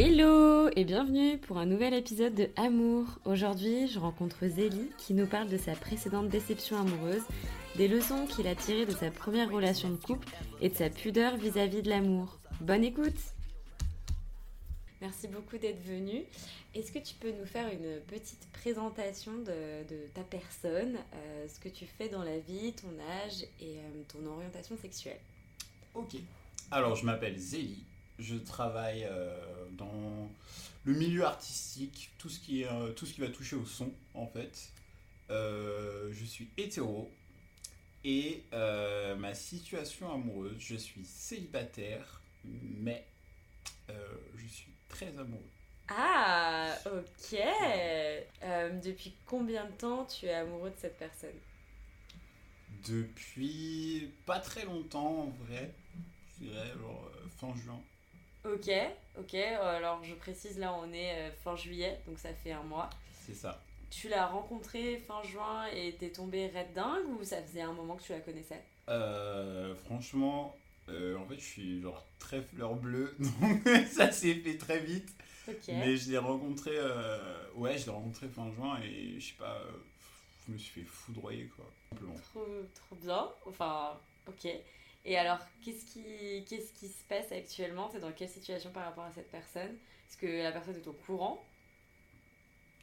Hello et bienvenue pour un nouvel épisode de Amour. Aujourd'hui, je rencontre Zélie qui nous parle de sa précédente déception amoureuse, des leçons qu'il a tirées de sa première relation de couple et de sa pudeur vis-à-vis de l'amour. Bonne écoute Merci beaucoup d'être venu. Est-ce que tu peux nous faire une petite présentation de, ta personne, euh, ce que tu fais dans la vie, ton âge et euh, ton orientation sexuelle? Ok. Alors, je m'appelle Zélie je travaille euh, dans le milieu artistique, tout ce, qui est, euh, tout ce qui va toucher au son, en fait. Euh, je suis hétéro. Et ma situation amoureuse, je suis célibataire, mais je suis très amoureux. Ah, ok. depuis combien de temps tu es amoureux de cette personne? Depuis pas très longtemps en vrai. Je dirais genre fin juin. Ok, ok. Alors je précise, là on est euh, fin juillet, donc ça fait un mois. C'est ça. Tu l'as rencontré fin juin et t'es tombé red dingue ou ça faisait un moment que tu la connaissais? Euh, Franchement, euh, en fait je suis genre très fleur bleue, donc ça s'est fait très vite. Ok. Mais je l'ai rencontré, ouais, je l'ai rencontré fin juin et je sais pas, je me suis fait foudroyer quoi, simplement. Trop, trop bien, enfin, ok. Et alors, qu'est-ce qui, qu'est-ce qui se passe actuellement? Es dans quelle situation par rapport à cette personne? Est-ce que la personne est au courant?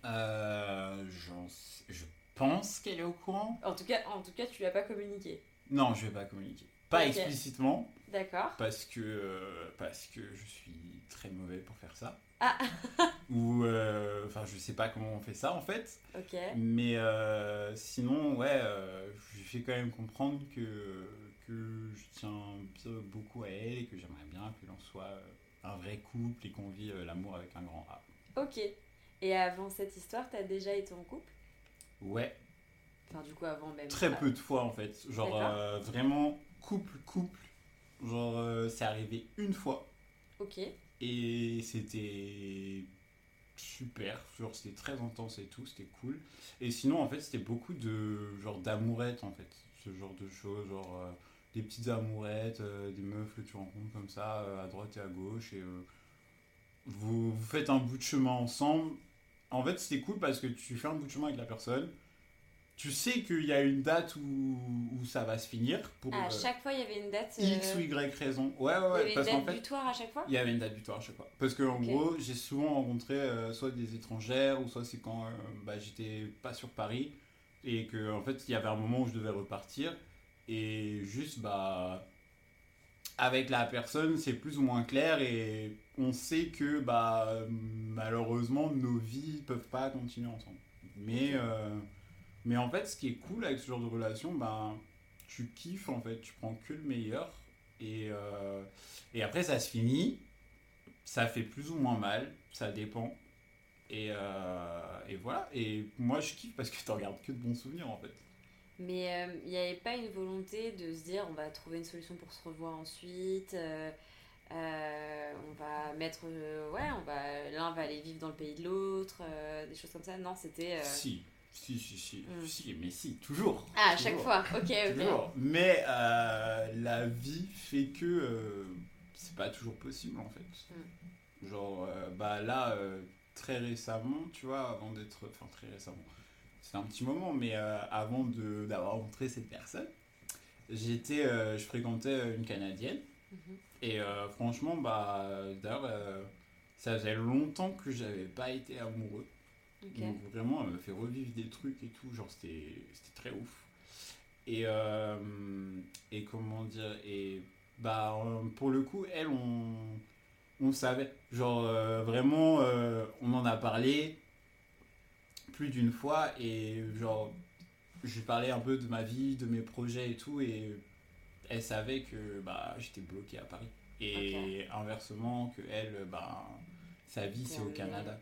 Euh, Je pense qu'elle est au courant. En tout cas, en tout cas tu lui as pas communiqué Non, je vais pas communiquer. Pas explicitement. D'accord. Parce que, euh, parce que je suis très mauvais pour faire ça. Ah Ou, euh, enfin, je sais pas comment on fait ça en fait. Ok. Mais euh, sinon, ouais, je lui fais quand même comprendre que que je tiens beaucoup à elle et que j'aimerais bien que l'on soit euh, un vrai couple et qu'on vit euh, l'amour avec un grand A. Ok. Et avant cette histoire, t'as déjà été en couple? Ouais. Enfin, du coup, avant même. Très peu de fois en fait. Genre euh, vraiment couple, couple. Genre, c'est arrivé une fois. Ok. Et c'était super. Genre, c'était très intense et tout. C'était cool. Et sinon, en fait, c'était beaucoup de genre d'amourette en fait. Ce genre de choses. Genre des petites amourettes, euh, des meufs que tu rencontres comme ça euh, à droite et à gauche et euh, vous, vous, faites un bout de chemin ensemble. En fait, c'était cool parce que tu fais un bout de chemin avec la personne. Tu sais qu'il y a une date où, où, ça va se finir. Pour, à chaque fois, il y avait une date. X ou Y raison. Ouais, ouais, ouais. Il y avait une date butoir à chaque fois? Il y avait une date butoir à chaque fois. Parce que, en gros, j'ai souvent rencontré soit des étrangères, ou soit c'est quand bah, j'étais pas sur Paris. Et que, en fait, il y avait un moment où je devais repartir. Et juste, bah, avec la personne, c'est plus ou moins clair et on sait que, bah, malheureusement, nos vies peuvent pas continuer ensemble. Mais, euh, mais en fait, ce qui est cool avec ce genre de relation, bah, tu kiffes en fait, tu prends que le meilleur. Et, euh, et après, ça se finit. Ça fait plus ou moins mal, ça dépend. Et, euh, et voilà. Et moi, je kiffe parce que tu regardes que de bons souvenirs en fait. Mais il euh, n'y avait pas une volonté de se dire on va trouver une solution pour se revoir ensuite. Euh, euh, on va mettre. ouais, on va l'un va aller vivre dans le pays de l'autre, des choses comme ça. Non, c'était. Si. Si, si, si, hmm. si, mais si, toujours. Ah, à chaque fois, ok, ok. Toujours. Mais la vie fait que c'est pas toujours possible en fait. Hmm. Genre, bah là, très récemment, tu vois, avant d'être. Enfin, très récemment c'est un petit moment, mais euh, avant d'avoir rencontré cette personne, j'étais, euh, je fréquentais une Canadienne. Mhm. Et euh, franchement, bah, d'ailleurs, ça faisait longtemps que j'avais pas été amoureux. Donc vraiment, elle me fait revivre des trucs et tout. Genre, c'était très ouf. Et, et comment dire, et bah, pour le coup, elle, on, on savait. Genre, vraiment, on en a parlé plus d'une fois et genre je lui parlais un peu de ma vie, de mes projets et tout et elle savait que bah j'étais bloqué à Paris et inversement que elle bah sa vie c'est au Canada.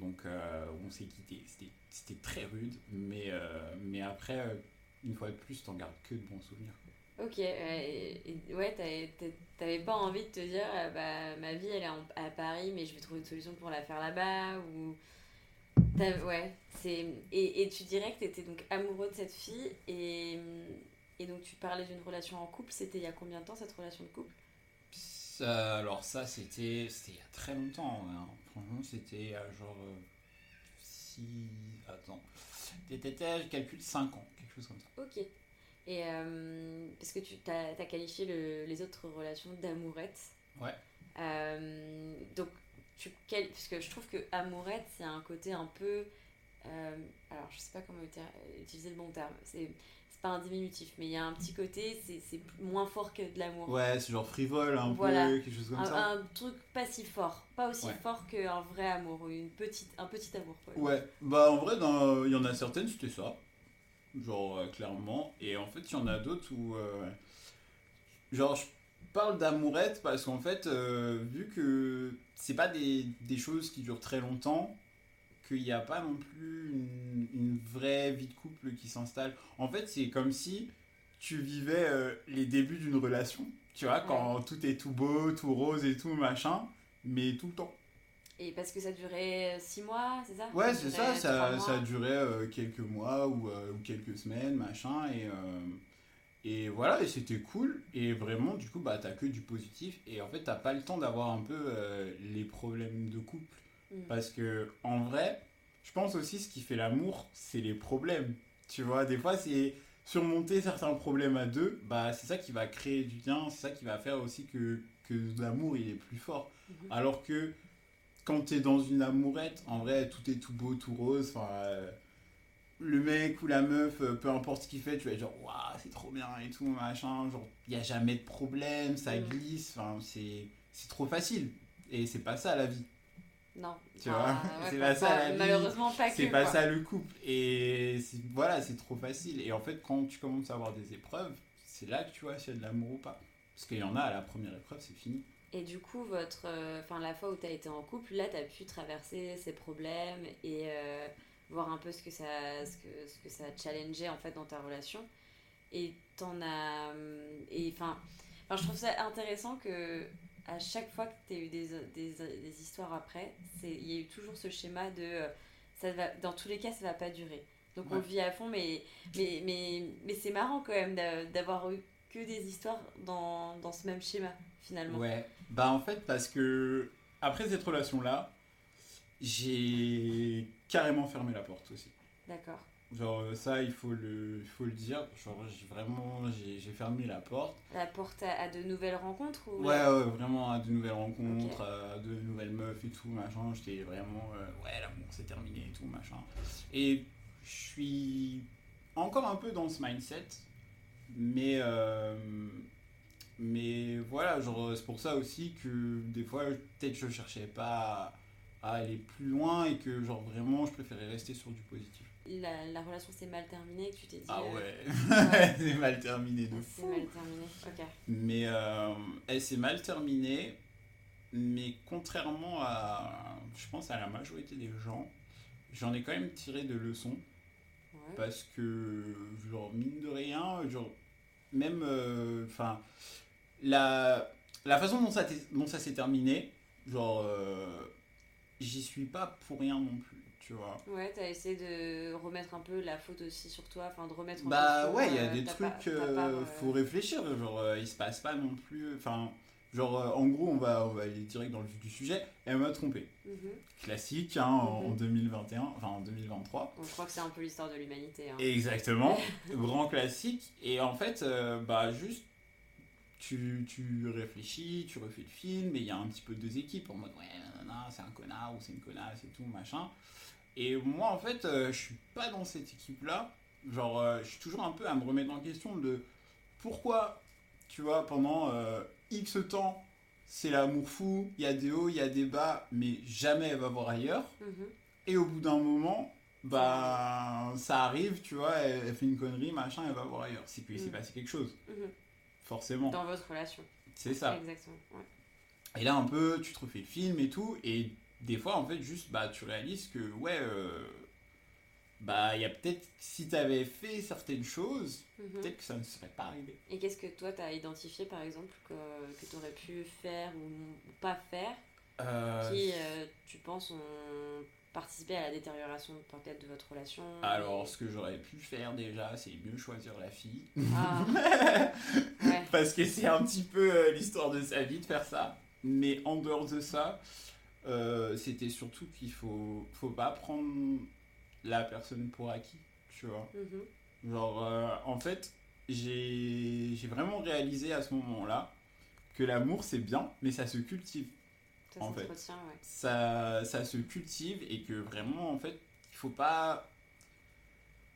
Donc euh, on s'est quitté, c'était très rude mais euh, mais après euh, une fois de plus t'en gardes que de bons souvenirs. Ok, ouais, t'avais pas envie de te dire, bah, ma vie elle est à Paris, mais je vais trouver une solution pour la faire là-bas, ou Ouais, c'est... Et, et, tu dirais que tu étais donc amoureux de cette fille et, et donc tu parlais d'une relation en couple. C'était il y a combien de temps cette relation de couple? Alors ça, c'était c'était il y a très longtemps. hein. Franchement, c'était euh, genre... euh. Attends. T'étais, je calcule 5 ans, quelque chose comme ça. Ok. Et euh, parce que tu as, qualifié le- les autres relations d'amourette. Ouais. Euh, donc, tu, quel- parce que je trouve que amourette, c'est un côté un peu. euh, alors, je sais pas comment uti- utiliser le bon terme. C'est pas un diminutif, mais il y a un petit côté, c'est moins fort que de l'amour. Ouais, c'est genre frivole un Voilà. peu, quelque chose comme Un, ça. un truc pas si fort, pas aussi Ouais. fort qu'un vrai amour ou une petite, un petit amour. Quoi. Ouais, bah en vrai, il y en a certaines, c'était ça. Genre, euh, clairement. Et en fait, il y en a d'autres où. euh, genre, je parle d'amourette parce qu'en fait, euh, vu que c'est pas des, des choses qui durent très longtemps, qu'il n'y a pas non plus une, une vraie vie de couple qui s'installe. En fait, c'est comme si tu vivais euh, les débuts d'une relation. Tu vois, quand tout est tout beau, tout rose et tout, machin, mais tout le temps. Et parce que ça durait 6 mois, c'est ça? Ouais, c'est ça, ça, ça a duré euh, quelques mois ou, ou quelques semaines, machin, et, et voilà, et c'était cool, et vraiment, du coup, bah, t'as que du positif, et en fait, t'as pas le temps d'avoir un peu euh, les problèmes de couple, Mm. parce que, en vrai, je pense aussi ce qui fait l'amour, c'est les problèmes, tu vois, des fois, c'est surmonter certains problèmes à deux, bah, c'est ça qui va créer du lien, c'est ça qui va faire aussi que, que l'amour, il est plus fort, Mhm. alors que quand t'es dans une amourette, en vrai, tout est tout beau, tout rose. Enfin, euh, le mec ou la meuf, euh, peu importe ce qu'il fait, tu vas être genre, waouh, c'est trop bien et tout, machin. Genre, il n'y a jamais de problème, ça Mm. glisse. Enfin, c'est c'est trop facile. Et c'est pas ça la vie. Non. Tu vois, ouais, c'est pas- pas ça, la vie. Malheureusement, pas que. C'est pas quoi. ça le couple. Et c'est- voilà, c'est trop facile. Et en fait, quand tu commences à avoir des épreuves, c'est là que tu vois s'il y a de l'amour ou pas. Parce qu'il y en a à la première épreuve, c'est fini. Et du coup, votre, euh, enfin la fois où tu as été en couple, là, tu as pu traverser ces problèmes et euh, voir un peu ce que ça, ce que, ce que ça a challengé en fait dans ta relation. Et t'en as, hum, et enfin, enfin, je trouve ça intéressant que à chaque fois que tu as eu des, des, des histoires après, c'est, il y a eu toujours ce schéma de, euh, ça va, dans tous les cas, ça va pas durer. Donc on le vit à fond, mais, mais, mais, mais c'est marrant quand même d'a- d'avoir eu que des histoires dans, dans ce même schéma finalement. Ouais, bah en fait parce que après cette relation-là, j'ai carrément fermé la porte aussi. D'accord. Genre euh, ça, il faut le, il faut le dire. Genre j'ai vraiment, j'ai fermé la porte. La porte à, à de nouvelles rencontres ou Ouais, ouais, vraiment à de nouvelles rencontres, à de nouvelles meufs et tout, machin. J'étais vraiment, euh, ouais, l'amour c'est terminé et tout, machin. Et je suis encore un peu dans ce mindset, mais, euh, mais voilà, genre c'est pour ça aussi que des fois, peut-être je cherchais pas à, aller plus loin et que genre vraiment, je préférais rester sur du positif. la, la relation s'est mal terminée tu t'es dit Ah euh, ouais, c'est mal terminé de c'est fou. mal terminé. Ok. Mais euh, elle s'est mal terminée. Mais contrairement à, je pense, à la majorité des gens, j'en ai quand même tiré de leçons. Ouais. Parce que, genre, mine de rien, genre, même, euh, enfin, la, la façon dont ça, dont ça s'est terminé, genre, euh, j'y suis pas pour rien non plus, tu vois. Ouais, t'as essayé de remettre un peu la faute aussi sur toi, enfin de remettre Bah ouais, il y a euh, des trucs, ta euh, euh, faut réfléchir, genre euh, il se passe pas non plus, enfin, genre en gros on va, on va aller direct dans le vif du sujet, elle m'a trompé. mhm. Classique, hein, en Mhm. 2021, enfin en 2023. On croit que c'est un peu l'histoire de l'humanité. hein. Exactement, grand classique, et en fait, bah juste, tu, tu réfléchis, tu refais le film, et il y a un petit peu deux équipes en mode ouais, c'est un connard ou c'est une connasse et tout, machin. Et moi, en fait, euh, je suis pas dans cette équipe-là. Genre, euh, je suis toujours un peu à me remettre en question de pourquoi, tu vois, pendant euh, X temps, c'est l'amour fou, il y a des hauts, il y a des bas, mais jamais elle va voir ailleurs. Mhm. Et au bout d'un moment, bah, ça arrive, tu vois, elle, elle fait une connerie, machin, elle va voir ailleurs. C'est qu'il s'est Mm. passé quelque chose, Mhm. Forcément. Dans votre relation. C'est ça. Exactement. ouais. Et là, un peu, tu te refais le film et tout, et des fois, en fait, juste, bah, tu réalises que, ouais, euh, bah, il y a peut-être, si t'avais fait certaines choses, Mhm. peut-être que ça ne serait pas arrivé. Et qu'est-ce que toi t'as identifié par exemple que, que tu aurais pu faire ou, ou pas faire Euh, qui, euh, tu penses, ont participé à la détérioration peut-être de votre relation Alors, ce que j'aurais pu faire déjà, c'est mieux choisir la fille. Ah. Ouais. Parce que c'est un petit peu euh, l'histoire de sa vie de faire ça. Mais en dehors de ça, euh, c'était surtout qu'il faut, faut pas prendre la personne pour acquis, tu vois. Mhm. Genre, euh, en fait, j'ai j'ai vraiment réalisé à ce moment-là que l'amour c'est bien, mais ça se cultive. Ça En fait. ouais. Ça, ça se cultive et que vraiment, en fait, il faut pas.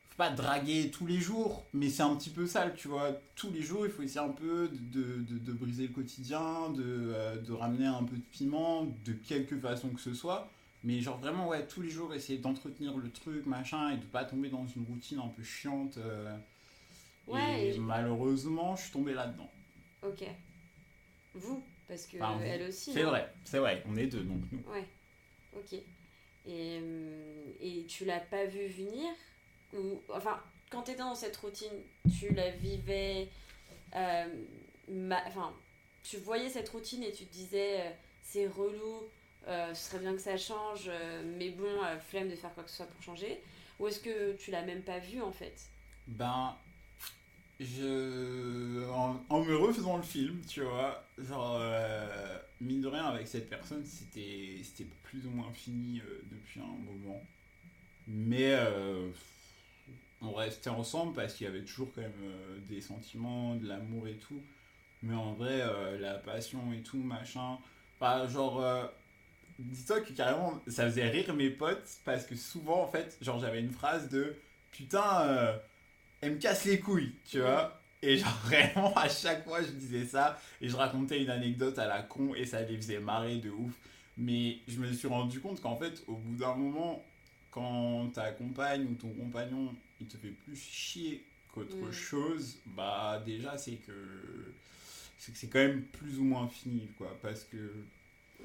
Faut pas draguer tous les jours, mais c'est un petit peu sale, tu vois. Tous les jours, il faut essayer un peu de, de, de briser le quotidien, de, euh, de ramener un peu de piment, de quelque façon que ce soit. Mais genre vraiment, ouais, tous les jours, essayer d'entretenir le truc, machin, et de pas tomber dans une routine un peu chiante. euh, Ouais, et et je- malheureusement, je suis tombé là-dedans. Ok. Vous Parce que Enfin, elle aussi. C'est vrai, c'est vrai, on est deux, donc nous. Ouais. Ok. Et, hum, et tu l'as pas vu venir ou enfin quand tu étais dans cette routine, tu la vivais euh, ma- enfin tu voyais cette routine et tu te disais euh, c'est relou, euh, ce serait bien que ça change, euh, mais bon, euh, flemme de faire quoi que ce soit pour changer. Ou est-ce que tu l'as même pas vu en fait? Ben, je. En, en me refaisant le film, tu vois, genre, euh, mine de rien, avec cette personne, c'était plus ou moins fini euh, depuis un moment. Mais euh, on restait ensemble parce qu'il y avait toujours quand même euh, des sentiments, de l'amour et tout. Mais en vrai, la passion et tout, machin. Bah, genre. Dis-toi que carrément, ça faisait rire mes potes parce que souvent, en fait, genre, j'avais une phrase de Putain, elle me casse les couilles, tu vois. Et genre vraiment à chaque fois je disais ça et je racontais une anecdote à la con et ça les faisait marrer de ouf. Mais je me suis rendu compte qu'en fait au bout d'un moment quand ta compagne ou ton compagnon il te fait plus chier qu'autre Mm. chose, bah déjà c'est que c'est que c'est quand même plus ou moins fini quoi parce que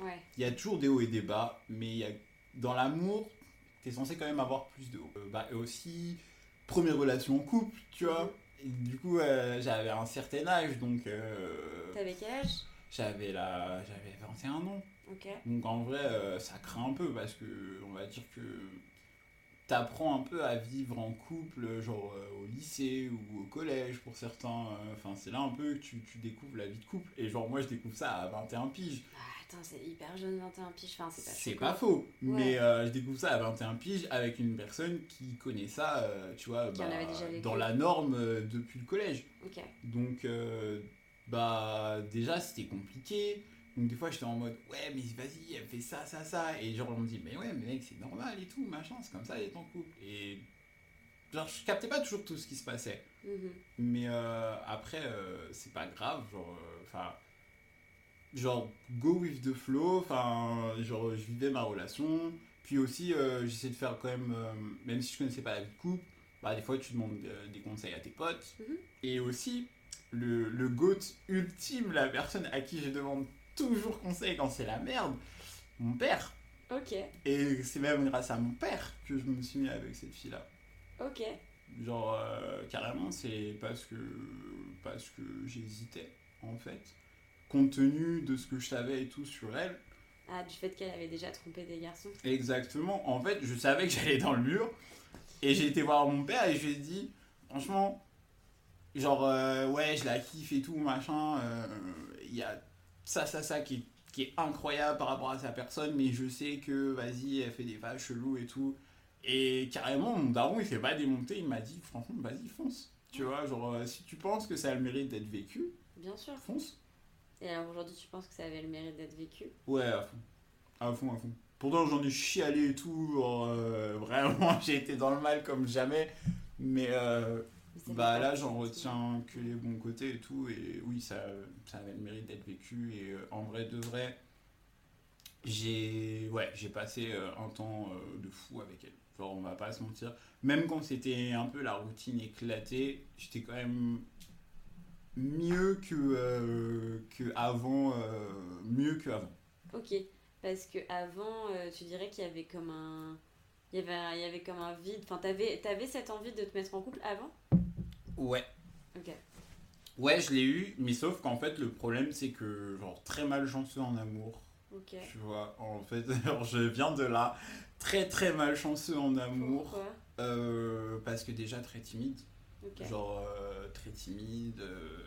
Ouais. il y a toujours des hauts et des bas, mais il y a, dans l'amour, t'es censé quand même avoir plus de hauts. Euh, bah, et aussi, première relation en couple, tu vois. Et du coup, euh, j'avais un certain âge, donc euh, T'avais quel âge? j'avais la, j'avais 21 ans. Ok. Donc en vrai, euh, ça craint un peu parce que on va dire que t'apprends un peu à vivre en couple, genre euh, au lycée ou au collège pour certains. Enfin, c'est là un peu que tu, tu découvres la vie de couple. Et genre, moi, je découvre ça à 21 piges. Ah, c'est hyper jeune, 21 piges. Enfin, c'est pas C'est pas faux, Ouais. mais euh, je découvre ça à 21 piges avec une personne qui connaît ça, euh, tu vois, bah, dans la norme euh, depuis le collège. Donc, euh, bah, déjà, c'était compliqué. Donc, des fois, j'étais en mode, ouais, mais vas-y, elle fait ça, ça, ça. Et genre, on me dit, mais ouais, mais mec, c'est normal et tout, machin, c'est comme ça, elle est en couple. Et genre, je captais pas toujours tout ce qui se passait. Mhm. Mais après, c'est pas grave, genre, enfin, genre, go with the flow, enfin, genre, je vivais ma relation, puis aussi, euh, j'essaie de faire quand même, euh, même si je connaissais pas la vie de couple, bah, des fois, tu demandes euh, des conseils à tes potes, Mhm. et aussi, le, le GOAT ultime, la personne à qui je demande toujours conseil quand c'est la merde, mon père. Ok. Et c'est même grâce à mon père que je me suis mis avec cette fille-là. Ok. Genre, euh, carrément, c'est parce que, parce que j'hésitais, en fait. Compte tenu de ce que je savais et tout sur elle. Ah, du fait qu'elle avait déjà trompé des garçons. Exactement. En fait, je savais que j'allais dans le mur. Et j'ai été voir mon père et je lui ai dit, franchement, genre, euh, ouais, je la kiffe et tout, machin. euh, Il y a ça, ça, ça qui est, qui est incroyable par rapport à sa personne, mais je sais que, vas-y, elle fait des vaches chelous et tout. Et carrément, mon daron, il s'est pas démonté, il m'a dit, franchement, vas-y, fonce. Tu vois, genre, euh, si tu penses que ça a le mérite d'être vécu, Bien sûr. fonce. Et alors aujourd'hui, tu penses que ça avait le mérite d'être vécu? Ouais, à fond. À fond, à fond. Pourtant, j'en ai chialé et tout. euh, vraiment, j'ai été dans le mal comme jamais. Mais euh, Mais bah là, j'en retiens que les bons côtés et tout. Et oui, ça, ça avait le mérite d'être vécu. Et euh, en vrai, de vrai, j'ai ouais, j'ai passé un temps de fou avec elle. Genre, on va pas se mentir. Même quand c'était un peu la routine éclatée, j'étais quand même mieux que, euh, que avant. euh, mieux que avant. Ok. Parce que avant, euh, tu dirais qu'il y avait comme un. Il y avait, il y avait comme un vide. Enfin, t'avais avais cette envie de te mettre en couple avant? Ouais. Ok. Ouais, je l'ai eu, mais sauf qu'en fait, le problème, c'est que, genre, très malchanceux en amour, Ok. Tu vois, en fait, alors, je viens de là, très très malchanceux en amour. Pourquoi? Parce que déjà très timide. Genre euh, très timide. euh,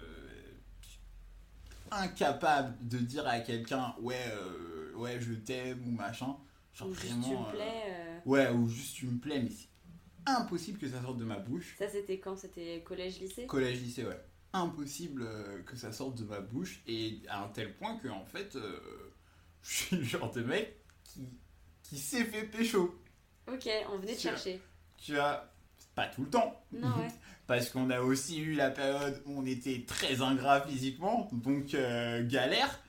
incapable de dire à quelqu'un ouais, euh, ouais, je t'aime ou machin. Genre Ou juste vraiment. tu me plais. Ouais, ou juste tu me plais, mais c'est impossible que ça sorte de ma bouche. Ça, c'était quand? C'était collège-lycée Collège, lycée, ouais. Impossible que ça sorte de ma bouche, et à un tel point que, en fait, je suis le genre de mec qui, qui s'est fait pécho. Ok, on venait as- chercher. Tu as. Pas tout le temps. Non, ouais. Parce qu'on a aussi eu la période où on était très ingrat physiquement, donc euh, galère.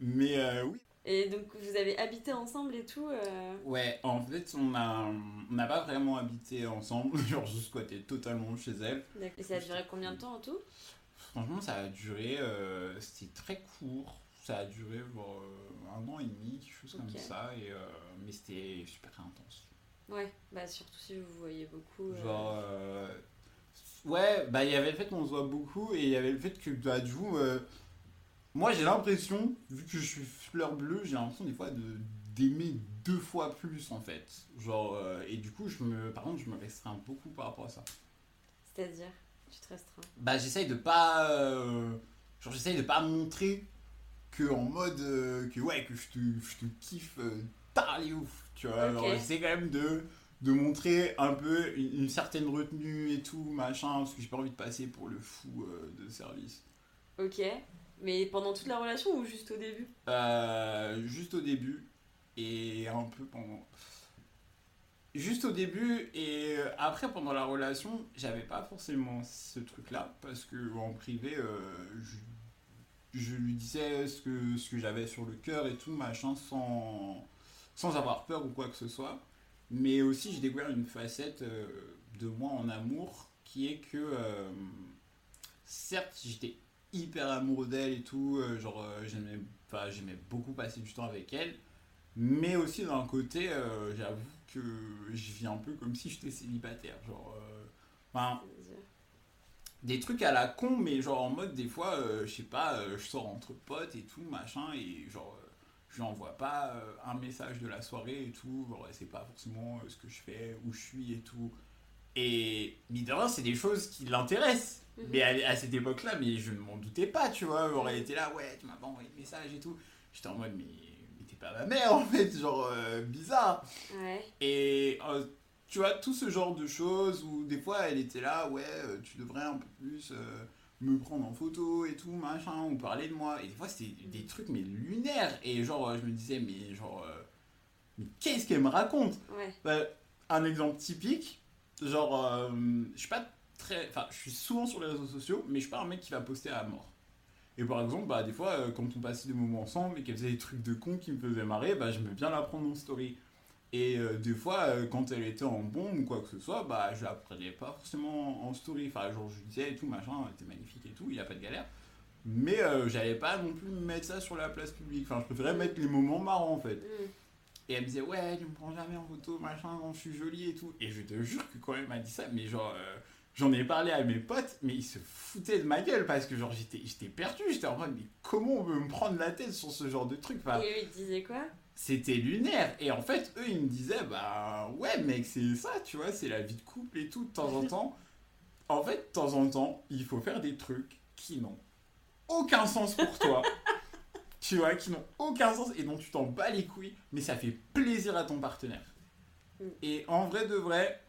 Mais euh, oui. Et donc, vous avez habité ensemble et tout euh, Ouais, en fait, on a on n'a pas vraiment habité ensemble, genre juste squatté totalement chez elle. Et ça a duré combien de temps en tout? Franchement, ça a duré, c'était très court. Ça a duré genre un an et demi, quelque chose comme ça, et, mais c'était super intense. Ouais, bah surtout si vous vous voyez beaucoup. Genre, ouais, bah il y avait le fait qu'on se voit beaucoup, et il y avait le fait que, bah, du coup, euh, moi j'ai l'impression, vu que je suis fleur bleue, j'ai l'impression des fois de d'aimer deux fois plus en fait. Genre, euh, et du coup, je me, par contre, je me restreins beaucoup par rapport à ça. C'est-à-dire, tu te restreins? bah j'essaye de pas euh, genre j'essaye de pas montrer que en mode que ouais que je te, je te kiffe ouf tu vois Ok. Alors, j'essaie quand même de de montrer un peu une, une certaine retenue et tout machin parce que j'ai pas envie de passer pour le fou euh, de service. Ok. Mais pendant toute la relation ou juste au début? Euh, juste au début et un peu pendant. Juste au début et après pendant la relation j'avais pas forcément ce truc là parce que en privé euh, je, je lui disais ce que ce que j'avais sur le cœur et tout machin sans sans avoir peur ou quoi que ce soit mais aussi j'ai découvert une facette euh, de moi en amour qui est que euh, certes j'étais hyper amoureux d'elle et tout euh, genre euh, j'aimais enfin j'aimais beaucoup passer du temps avec elle mais aussi d'un côté j'avoue que je vis un peu comme si j'étais célibataire genre enfin, des trucs à la con mais genre en mode des fois je sais pas je sors entre potes et tout machin et genre je lui envoie pas euh, un message de la soirée et tout genre c'est pas forcément euh, ce que je fais où je suis et tout. Et mine de rien c'est des choses qui l'intéressent. Mhm. mais à, à cette époque là mais je ne m'en doutais pas tu vois. Elle était là ouais tu m'as pas envoyé de message et tout. J'étais en mode mais, mais t'es pas ma mère en fait genre euh, bizarre. Ouais. et tu vois, tout ce genre de choses où des fois elle était là, ouais, tu devrais un peu plus me prendre en photo et tout, machin, ou parler de moi. Et des fois c'était des trucs mais lunaires. Et genre, euh, je me disais, mais genre, euh, mais qu'est-ce qu'elle me raconte Ouais. Bah, Un exemple typique, genre, euh, je suis pas très. Enfin, je suis souvent sur les réseaux sociaux, mais je suis pas un mec qui va poster à mort. Et par exemple, bah, des fois, quand on passait des moments ensemble et qu'elle faisait des trucs de con qui me faisaient marrer, bah, je me bien la prendre en story. Et euh, des fois, euh, quand elle était en bombe ou quoi que ce soit, bah, je la prenais pas forcément en story. Enfin, genre, je disais et tout, machin, elle était magnifique et tout, il n'y a pas de galère. Mais euh, j'allais pas non plus mettre ça sur la place publique. Enfin, je préférais mettre les moments marrants en fait. Mm. Et elle me disait, ouais, tu me prends jamais en photo, machin, quand je suis jolie et tout. Et je te jure que quand elle m'a dit ça, mais genre, euh, j'en ai parlé à mes potes, mais ils se foutaient de ma gueule parce que genre, j'étais perdu. J'étais en mode, mais comment on veut me prendre la tête sur ce genre de truc? Enfin, Et eux, ils disaient quoi? C'était lunaire. Et en fait, eux, ils me disaient, bah ouais, mec, c'est ça, tu vois, c'est la vie de couple et tout, de temps en temps. En fait, de temps en temps, il faut faire des trucs qui n'ont aucun sens pour toi. tu vois, qui n'ont aucun sens et dont tu t'en bats les couilles, mais ça fait plaisir à ton partenaire. Mm. Et en vrai de vrai,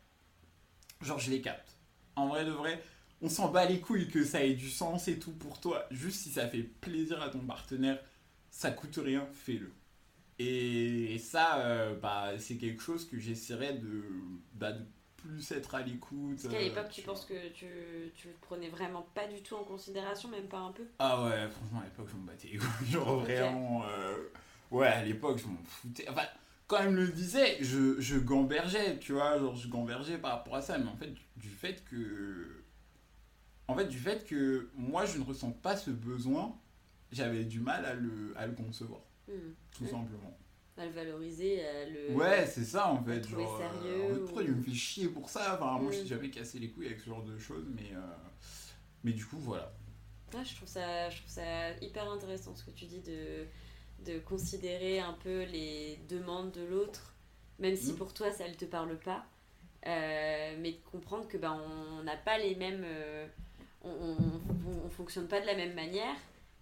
genre, je les capte. En vrai de vrai, on s'en bat les couilles que ça ait du sens et tout pour toi. Juste si ça fait plaisir à ton partenaire, ça coûte rien, fais-le. Et ça, euh, bah, c'est quelque chose que j'essaierais de, bah, de plus être à l'écoute. Parce qu'à euh, l'époque, tu penses que tu, tu le prenais vraiment pas du tout en considération, même pas un peu? Ah ouais, franchement, à l'époque, je m'en battais. Genre vraiment. euh, Ouais, à l'époque, je m'en foutais. Enfin, quand elle me le disait, je, je gambergeais, tu vois. Genre, je gambergeais par rapport à ça. Mais en fait, du, du fait que. En fait, du fait que moi, je ne ressens pas ce besoin, j'avais du mal à le, à le concevoir, Mm. tout Mm. simplement. À le valoriser, à le. Ouais, c'est ça en fait. Genre, euh, sérieux en fait, pourquoi ou- il me fait chier pour ça? Enfin, moi, je Mm. suis jamais cassé les couilles avec ce genre de choses, mais. euh, Mais du coup, voilà. Je, trouve ça, je trouve ça hyper intéressant ce que tu dis de, de considérer un peu les demandes de l'autre, même si Mhm. pour toi ça ne te parle pas, euh, mais de comprendre que ben, on n'a pas les mêmes. euh, on, on fonctionne pas de la même manière.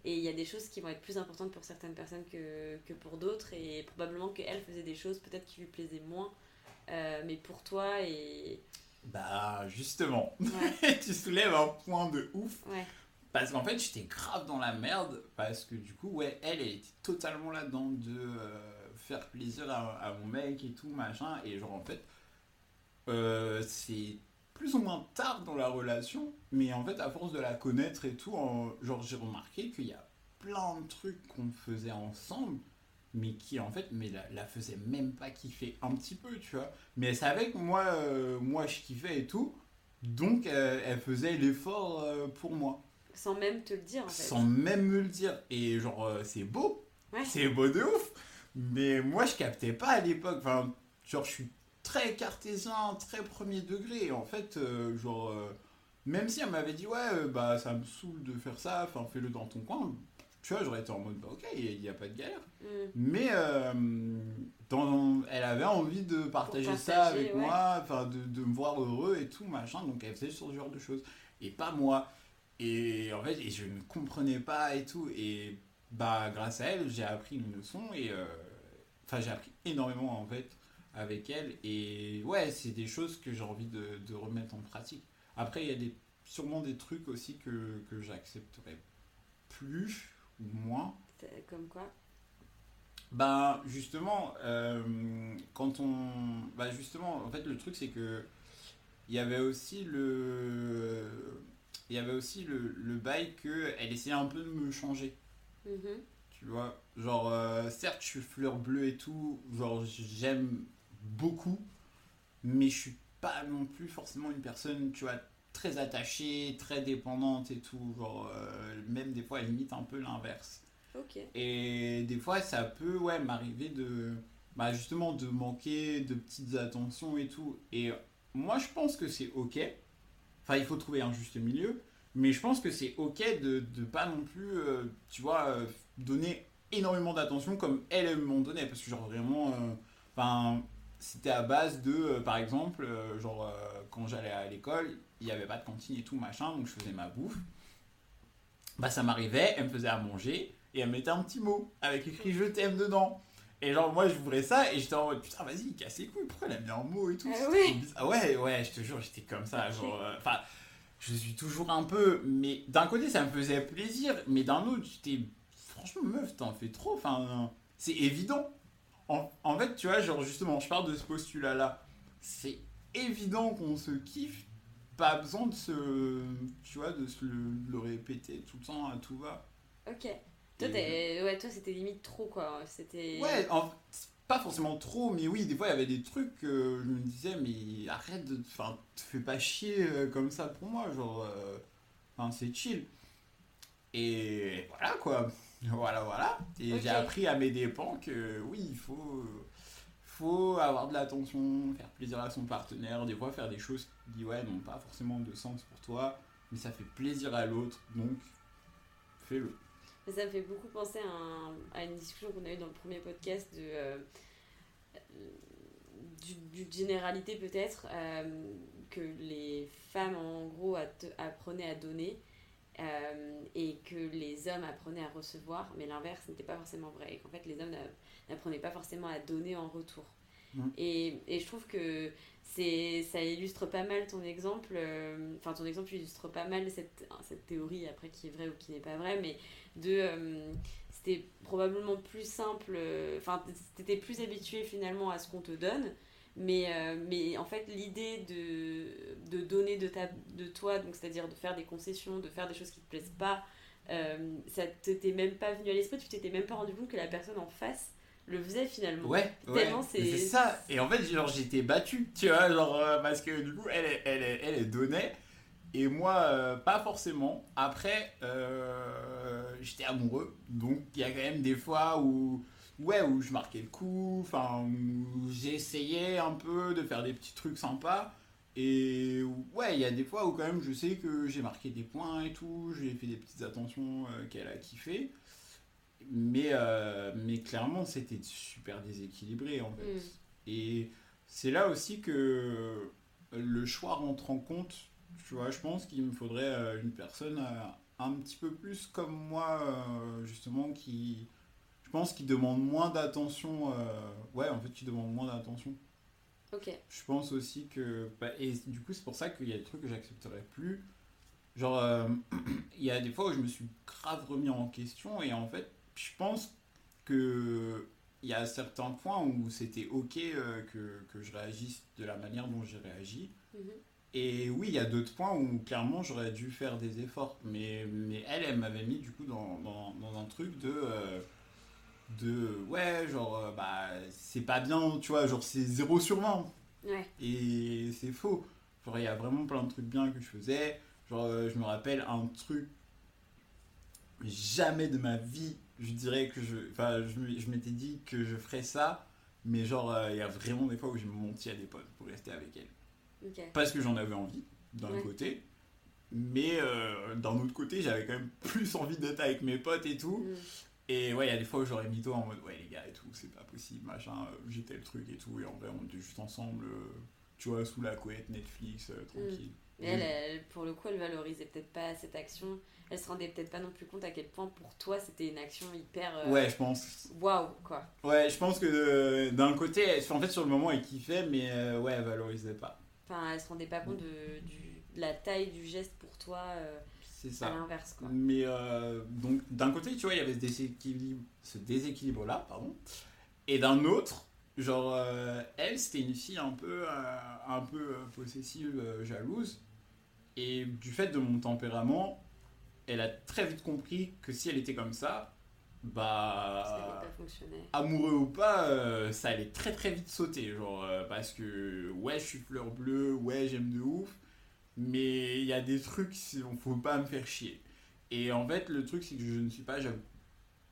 Et il y a des choses qui vont être plus importantes pour certaines personnes que, que pour d'autres. Et probablement qu'elle faisait des choses peut-être qui lui plaisaient moins. euh, mais pour toi, et. Bah, justement, Ouais, tu soulèves un point de ouf. ouais. Parce qu'en fait, j'étais grave dans la merde. Parce que du coup, ouais, elle, elle était totalement là-dedans de euh, faire plaisir à, à mon mec et tout, machin. Et genre, en fait, euh, c'est plus ou moins tard dans la relation. Mais en fait, à force de la connaître et tout, en- genre, j'ai remarqué qu'il y a plein de trucs qu'on faisait ensemble. Mais qui en fait, mais la, la faisait même pas kiffer un petit peu, tu vois. Mais elle savait que moi, euh, moi je kiffais et tout. Donc, euh, elle faisait l'effort euh, pour moi Sans même te le dire en fait. sans même me le dire. Et genre, c'est beau, Ouais. c'est beau de ouf. Mais moi, je captais pas à l'époque. Enfin, genre, je suis très cartésien, très premier degré. Et en fait, euh, genre, euh, même si elle m'avait dit, ouais, euh, bah, ça me saoule de faire ça, enfin, fais-le dans ton coin. Tu vois, j'aurais été en mode, bah, ok, il n'y a pas de galère. Mm. Mais dans, elle avait envie de partager, ça avec ouais. moi, enfin de, de me voir heureux et tout, machin. Donc elle faisait ce genre de choses. Et pas moi. Et en fait, et je ne comprenais pas et tout. Et bah, grâce à elle, j'ai appris une leçon. Et enfin, j'ai appris énormément en fait avec elle. Et ouais, c'est des choses que j'ai envie de, de remettre en pratique. Après, il y a des, sûrement des trucs aussi que, que j'accepterais plus ou moins. Comme quoi? Ben justement, euh, quand on, bah justement, en fait le truc c'est que il y avait aussi le, il y avait aussi le, le bail que elle essayait un peu de me changer, Mhm. tu vois, genre euh, certes je suis fleur bleue et tout, genre j'aime beaucoup, mais je suis pas non plus forcément une personne, tu vois, très attachée, très dépendante et tout, genre euh, même des fois limite un peu l'inverse. Ok. Et des fois, ça peut ouais, m'arriver de. Bah, justement, de manquer de petites attentions et tout. Et moi, je pense que c'est ok. Enfin, il faut trouver un juste milieu. Mais je pense que c'est ok de ne pas non plus, euh, tu vois, euh, donner énormément d'attention comme elle, elle m'en donnait. Parce que, genre, vraiment. Enfin. C'était à base de, euh, par exemple, euh, genre, euh, quand j'allais à l'école, il n'y avait pas de cantine et tout, machin. Donc, je faisais ma bouffe. Bah, ça m'arrivait, elle me faisait à manger et elle mettait un petit mot avec écrit je t'aime dedans. Et genre moi j'ouvrais ça et j'étais en mode putain vas-y casse les couilles pourquoi elle a mis un mot et tout? Ah trop bizarre. Ah ouais ouais je te jure j'étais comme ça genre enfin je suis toujours un peu mais d'un côté ça me faisait plaisir mais d'un autre j'étais franchement meuf t'en fais trop enfin c'est évident en, en fait tu vois genre justement je parle de ce postulat là c'est évident qu'on se kiffe pas besoin de se tu vois de se le, le répéter tout le temps à tout va Ok. Toi, Et- ouais, toi c'était limite trop quoi. C'était. Ouais, en- pas forcément trop, mais oui, des fois il y avait des trucs que je me disais, mais arrête de. Enfin, te fais pas chier euh, comme ça pour moi, genre. euh, Enfin, c'est chill. Et voilà quoi. Voilà, voilà. Et j'ai appris à mes dépens que oui, il faut. Faut avoir de l'attention, faire plaisir à son partenaire, des fois faire des choses qui ouais, n'ont pas forcément de sens pour toi, mais ça fait plaisir à l'autre, donc fais-le. Ça me fait beaucoup penser à, un- à une discussion qu'on a eue dans le premier podcast de. euh, du, du généralité peut-être, euh, que les femmes en gros apprenaient à donner euh, et que les hommes apprenaient à recevoir, mais l'inverse n'était pas forcément vrai, et qu'en fait les hommes n'a- n'apprenaient pas forcément à donner en retour. Mhm. Et, et je trouve que ça illustre pas mal ton exemple, euh, enfin ton exemple illustre pas mal cette, cette théorie après qui est vraie ou qui n'est pas vraie, mais de euh, c'était probablement plus simple, enfin t'étais plus habitué finalement à ce qu'on te donne, mais, euh, mais en fait l'idée de, de donner de, ta, de toi, donc c'est-à-dire de faire des concessions, de faire des choses qui te plaisent pas, euh, ça t'était même pas venu à l'esprit, tu t'étais même pas rendu compte que la personne en face le faisait finalement. Ouais, ouais. Tellement c'est- C'est ça. Et en fait, genre, j'étais battu, tu vois, genre, euh, parce que du coup, elle, elle, elle, donnait. Et moi, euh, pas forcément. Après, j'étais amoureux. Donc, il y a quand même des fois où, ouais, où je marquais le coup. Enfin, où j'essayais un peu de faire des petits trucs sympas. Et ouais, il y a des fois où quand même je sais que j'ai marqué des points et tout. J'ai fait des petites attentions euh, qu'elle a kiffé. mais, euh, mais clairement, c'était super déséquilibré en fait. Mm. Et c'est là aussi que le choix rentre en compte. Tu vois, je pense qu'il me faudrait euh, une personne un petit peu plus comme moi, justement, qui. Je pense qui demande moins d'attention. euh, ouais, en fait, qui demande moins d'attention. Ok. Je pense aussi que. bah, et du coup, c'est pour ça qu'il y a des trucs que j'accepterais plus. Genre, euh, il y a des fois où je me suis grave remis en question et en fait, je pense que. Il y a certains points où c'était ok euh, que, que je réagisse de la manière dont j'ai réagi. Mhm. Et oui, il y a d'autres points où clairement j'aurais dû faire des efforts. Mais, mais elle, elle m'avait mis du coup dans, dans, dans un truc de. De ouais, genre, euh, bah, c'est pas bien, tu vois, genre, c'est 0 sur 20. Ouais. Et c'est faux. Genre, il y a vraiment plein de trucs bien que je faisais. Genre, euh, je me rappelle un truc. Jamais de ma vie, je dirais que je. Enfin, je, je m'étais dit que je ferais ça. Mais genre, euh, il y a vraiment des fois où j'ai menti à des potes pour rester avec elles. Parce que j'en avais envie, d'un Ouais. côté. Mais euh, d'un autre côté, j'avais quand même plus envie d'être avec mes potes et tout. Mm. Et ouais, il y a des fois où j'aurais mis toi en mode ouais les gars et tout, c'est pas possible, machin, euh, j'ai tel truc et tout, et en vrai on était juste ensemble, euh, tu vois, sous la couette, Netflix, euh, tranquille. Mais elle, elle, pour le coup, elle valorisait peut-être pas cette action. Elle se rendait peut-être pas non plus compte à quel point pour toi c'était une action hyper. euh, Ouais, je pense. Waouh, quoi. Ouais, je pense que d'un côté, elle- en fait sur le moment elle kiffait, mais euh, ouais, elle valorisait pas. Enfin, elle se rendait pas compte de, du- de la taille du geste pour toi C'est à ça. l'inverse, quoi. Mais euh, donc d'un côté, tu vois, il y avait ce déséquilibre, ce déséquilibre là, pardon. Et d'un autre, genre euh, elle, c'était une fille un peu, euh, un peu possessive, jalouse. Et du fait de mon tempérament, elle a très vite compris que si elle était comme ça, Ça bah pas fonctionné. amoureux ou pas, euh, ça allait très très vite sauter. Genre, euh, parce que ouais, je suis fleur bleue, ouais, j'aime de ouf, mais il y a des trucs, il faut pas me faire chier. Et en fait, le truc, c'est que je ne suis pas, j'avoue,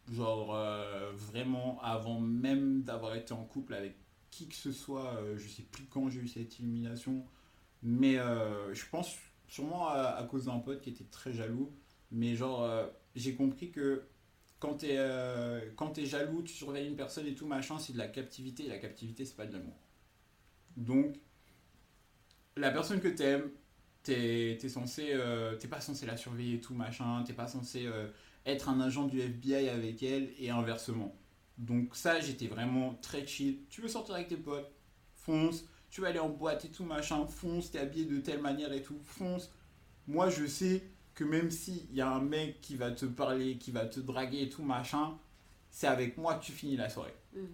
genre, euh, vraiment, avant même d'avoir été en couple avec qui que ce soit, euh, je sais plus quand j'ai eu cette illumination, mais euh, je pense sûrement à, cause d'un pote qui était très jaloux, mais genre, euh, j'ai compris que quand t'es t'es jaloux, tu surveilles une personne et tout machin, c'est de la captivité. Et la captivité, c'est pas de l'amour. Donc, la personne que t'aimes, t'es t'es censé, euh, t'es pas censé la surveiller et tout machin. T'es pas censé euh, être un agent du FBI avec elle et inversement. Donc ça, j'étais vraiment très chill. Tu veux sortir avec tes potes, fonce. Tu veux aller en boîte et tout machin, fonce. T'es habillé de telle manière et tout, fonce. Moi, je sais que même s'il y a un mec qui va te parler, qui va te draguer et tout machin, c'est avec moi que tu finis la soirée. Mhm.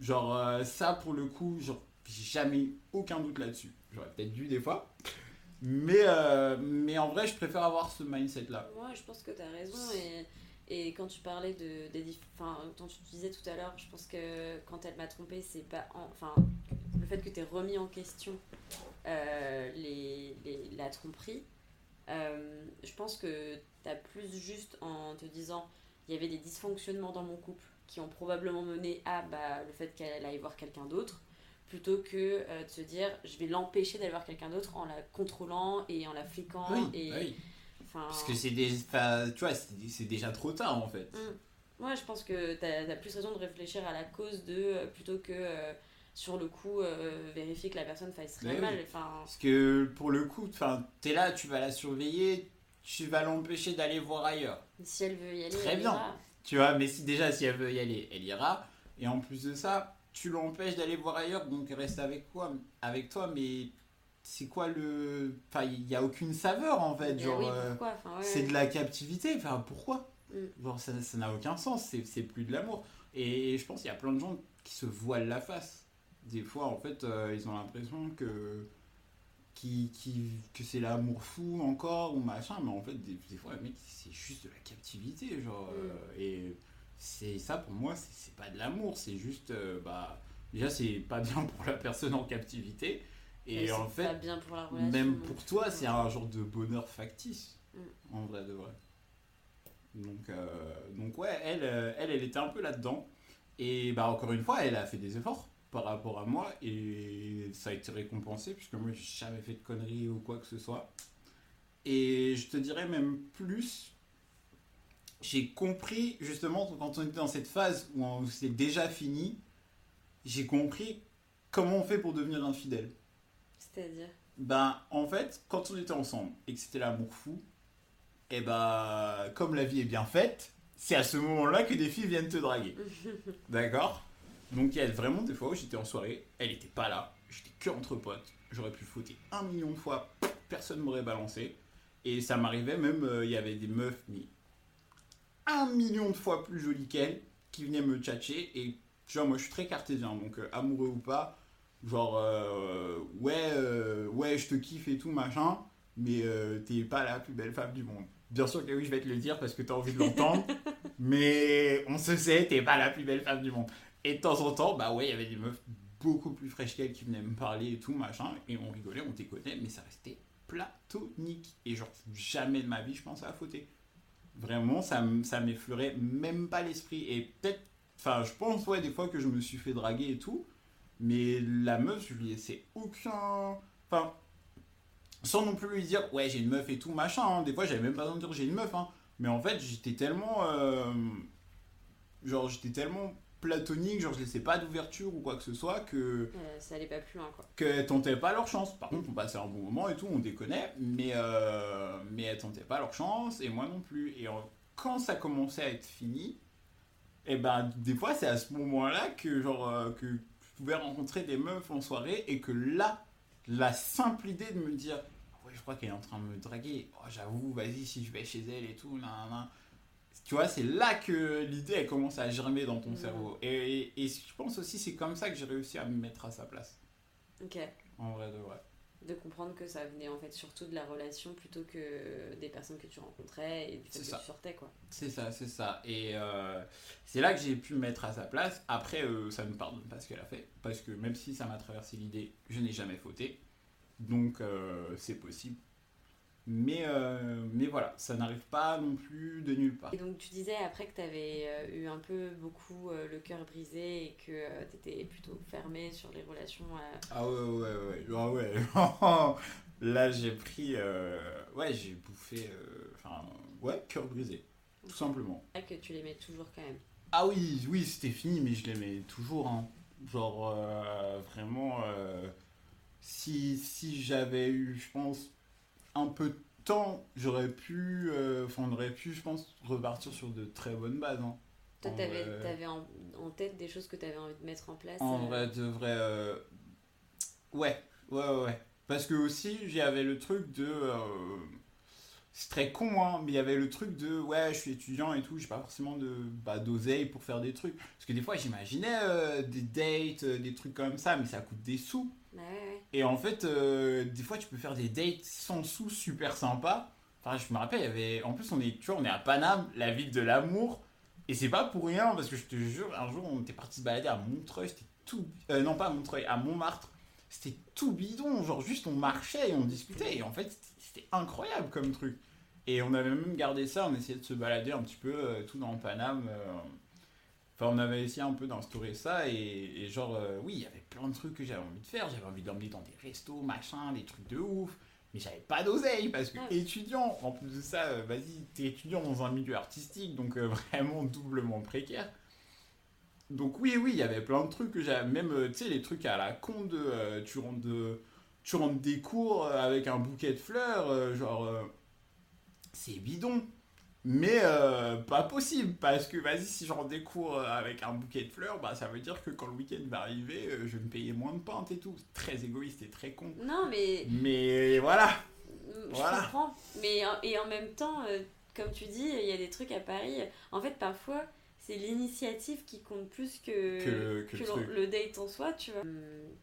Genre, euh, ça pour le coup, genre, j'ai jamais aucun doute là-dessus. J'aurais peut-être dû des fois. Mais, euh, mais en vrai, je préfère avoir ce mindset-là. Ouais, je pense que tu as raison. Et, et quand tu parlais de, des enfin, quand tu disais tout à l'heure, je pense que quand elle m'a trompé, c'est pas. en- Enfin, le fait que tu aies remis en question euh, les, les- la tromperie, euh, je pense que tu as plus juste en te disant il y avait des dysfonctionnements dans mon couple qui ont probablement mené à bah, le fait qu'elle aille voir quelqu'un d'autre plutôt que euh, de se dire je vais l'empêcher d'aller voir quelqu'un d'autre en la contrôlant et en la fliquant et bah oui. enfin Parce que c'est déjà, enfin, tu vois, c'est c'est déjà trop tard en fait. Mm. Ouais, je pense que t'as as plus raison de réfléchir à la cause de euh, plutôt que euh, sur le coup euh, vérifier que la personne fasse très Mais mal. oui. Enfin, Parce que pour le coup, enfin, t'es là, tu vas la surveiller, tu vas l'empêcher d'aller voir ailleurs. si elle veut y aller, Très elle bien. ira. Tu vois, mais si déjà, si elle veut y aller, elle ira. Et en plus de ça, tu l'empêches d'aller voir ailleurs, donc reste avec quoi Avec toi, mais c'est quoi le. Enfin, il n'y a aucune saveur en fait. Mais Genre, oui, euh, pourquoi Enfin, ouais, c'est ouais. de la captivité. Enfin, pourquoi? Mm. Genre, ça n'a aucun sens. C'est c'est plus de l'amour. Et je pense qu'il y a plein de gens qui se voilent la face. Des fois, en fait, euh, ils ont l'impression que. Qui, qui, que c'est l'amour fou encore ou machin, mais en fait, des, des fois, mec, c'est juste de la captivité. Genre, Mm. euh, et c'est ça pour moi, c'est pas de l'amour, c'est juste. euh, bah, déjà, c'est pas bien pour la personne en captivité. Et en pas fait, bien pour la relation. même pour toi, c'est un genre de bonheur factice, Mm. en vrai de vrai. Donc, euh, donc ouais, elle, euh, elle, elle était un peu là-dedans. Et bah encore une fois, elle a fait des efforts par rapport à moi et ça a été récompensé puisque moi j'ai jamais fait de conneries ou quoi que ce soit. Et je te dirais même plus, j'ai compris, justement, quand on était dans cette phase où c'est déjà fini, j'ai compris comment on fait pour devenir infidèle. C'est-à-dire? Ben, en fait, quand on était ensemble et que c'était l'amour fou, et eh ben, comme la vie est bien faite, c'est à ce moment-là que des filles viennent te draguer. D'accord? Donc, il y a vraiment des fois où j'étais en soirée, elle n'était pas là, j'étais que entre potes, j'aurais pu fauter un million de fois, personne m'aurait balancé. Et ça m'arrivait même, euh, il y avait des meufs, mais un million de fois plus jolies qu'elle, qui venaient me tchatcher. Et genre, moi je suis très cartésien, donc euh, amoureux ou pas, genre, euh, ouais, ouais, je te kiffe et tout, machin, mais t'es pas la plus belle femme du monde. Bien sûr que oui, je vais te le dire parce que t'as envie de l'entendre, mais on se sait, t'es pas la plus belle femme du monde. Et de temps en temps, bah ouais, il y avait des meufs beaucoup plus fraîches qu'elle qui venaient me parler et tout, machin, et on rigolait, on déconnait, mais ça restait platonique. Et genre, jamais de ma vie, je pensais à fauter. Vraiment, ça, ça m'effleurait même pas l'esprit. Et peut-être, enfin, je pense, ouais, des fois que je me suis fait draguer et tout. Mais la meuf, je lui laissais aucun. Enfin, sans non plus lui dire, ouais, j'ai une meuf et tout, machin. Hein. Des fois, j'avais même pas besoin de dire j'ai une meuf. Hein. Mais en fait, j'étais tellement. Euh, genre, j'étais tellement platonique, genre je laissais pas d'ouverture ou quoi que ce soit, que. Euh, ça allait pas plus loin quoi. Qu'elles tentaient pas leur chance. Par contre, on passait un bon moment et tout, on déconnait, mais, euh, mais elles tentaient pas leur chance et moi non plus. Et quand ça commençait à être fini, et eh ben des fois c'est à ce moment-là que genre euh, que je pouvais rencontrer des meufs en soirée et que là, la simple idée de me dire, ouais, je crois qu'elle est en train de me draguer, oh, j'avoue, vas-y, si je vais chez elle et tout, nan, nan tu vois, c'est là que l'idée elle commence à germer dans ton cerveau. Et, et, je pense aussi c'est comme ça que j'ai réussi à me mettre à sa place. Ok. En vrai de vrai. De comprendre que ça venait en fait surtout de la relation plutôt que des personnes que tu rencontrais et du fait que tu sortais quoi. C'est ça, c'est ça. Et euh, c'est là que j'ai pu me mettre à sa place. Après, euh, ça ne me pardonne pas ce qu'elle a fait. Parce que même si ça m'a traversé l'idée, je n'ai jamais fauté. Donc euh, c'est possible mais, euh, mais voilà, ça n'arrive pas non plus de nulle part. Et donc tu disais après que tu avais euh, eu un peu beaucoup euh, le cœur brisé et que tu étais plutôt fermé sur les relations. Ah ouais, ouais, ouais. Ah ouais. Là j'ai pris... ouais, j'ai bouffé... Enfin, ouais, cœur brisé. Tout simplement. que tu l'aimais toujours quand même. Ah oui, oui, c'était fini, mais je l'aimais toujours. Hein. Genre, vraiment... si si j'avais eu, je pense un peu de temps, j'aurais pu, euh, enfin, on aurait pu, je pense, repartir sur de très bonnes bases. Hein. Toi, t'avais, avais en, tête des choses que tu avais envie de mettre en place En euh vrai, de vrai. Euh, ouais, ouais, ouais. Parce que aussi, j'avais le truc de. C'est très con, hein, mais il y avait le truc de ouais, je suis étudiant et tout, j'ai pas forcément de bah, d'oseille pour faire des trucs. Parce que des fois, j'imaginais des dates, des trucs comme ça, mais ça coûte des sous. Et en fait, euh, des fois, tu peux faire des dates sans sous super sympa. Enfin, je me rappelle, il y avait. En plus, on est, tu vois, on est à Paname, la ville de l'amour. Et c'est pas pour rien, parce que je te jure, un jour, on était parti se balader à Montreuil, c'était tout. Euh, non, pas à Montreuil, à Montmartre. C'était tout bidon, genre juste on marchait et on discutait. Et en fait, c'était incroyable comme truc. Et on avait même gardé ça, on essayait de se balader un petit peu euh, tout dans le Paname. Enfin, on avait essayé un peu d'instaurer ça et, genre, euh, oui, il y avait plein de trucs que j'avais envie de faire. J'avais envie d'emmener dans des restos, machin, des trucs de ouf. Mais j'avais pas d'oseille parce que étudiant, en plus de ça, euh, vas-y, t'es étudiant dans un milieu artistique, donc euh, vraiment doublement précaire. Donc oui, oui, il y avait plein de trucs que j'avais, même, tu sais, les trucs à la con de, tu rentres de, tu rentres des cours avec un bouquet de fleurs, genre, c'est bidon. Mais euh, pas possible, parce que vas-y, si j'en découvre avec un bouquet de fleurs, bah, ça veut dire que quand le week-end va arriver, euh, je vais me payer moins de pente et tout. Très égoïste et très con. Non, mais. Mais voilà! Je comprends. Mais, et en même temps, euh, comme tu dis, il y a des trucs à Paris. En fait, parfois, c'est l'initiative qui compte plus que, que, le, date en soi, tu vois.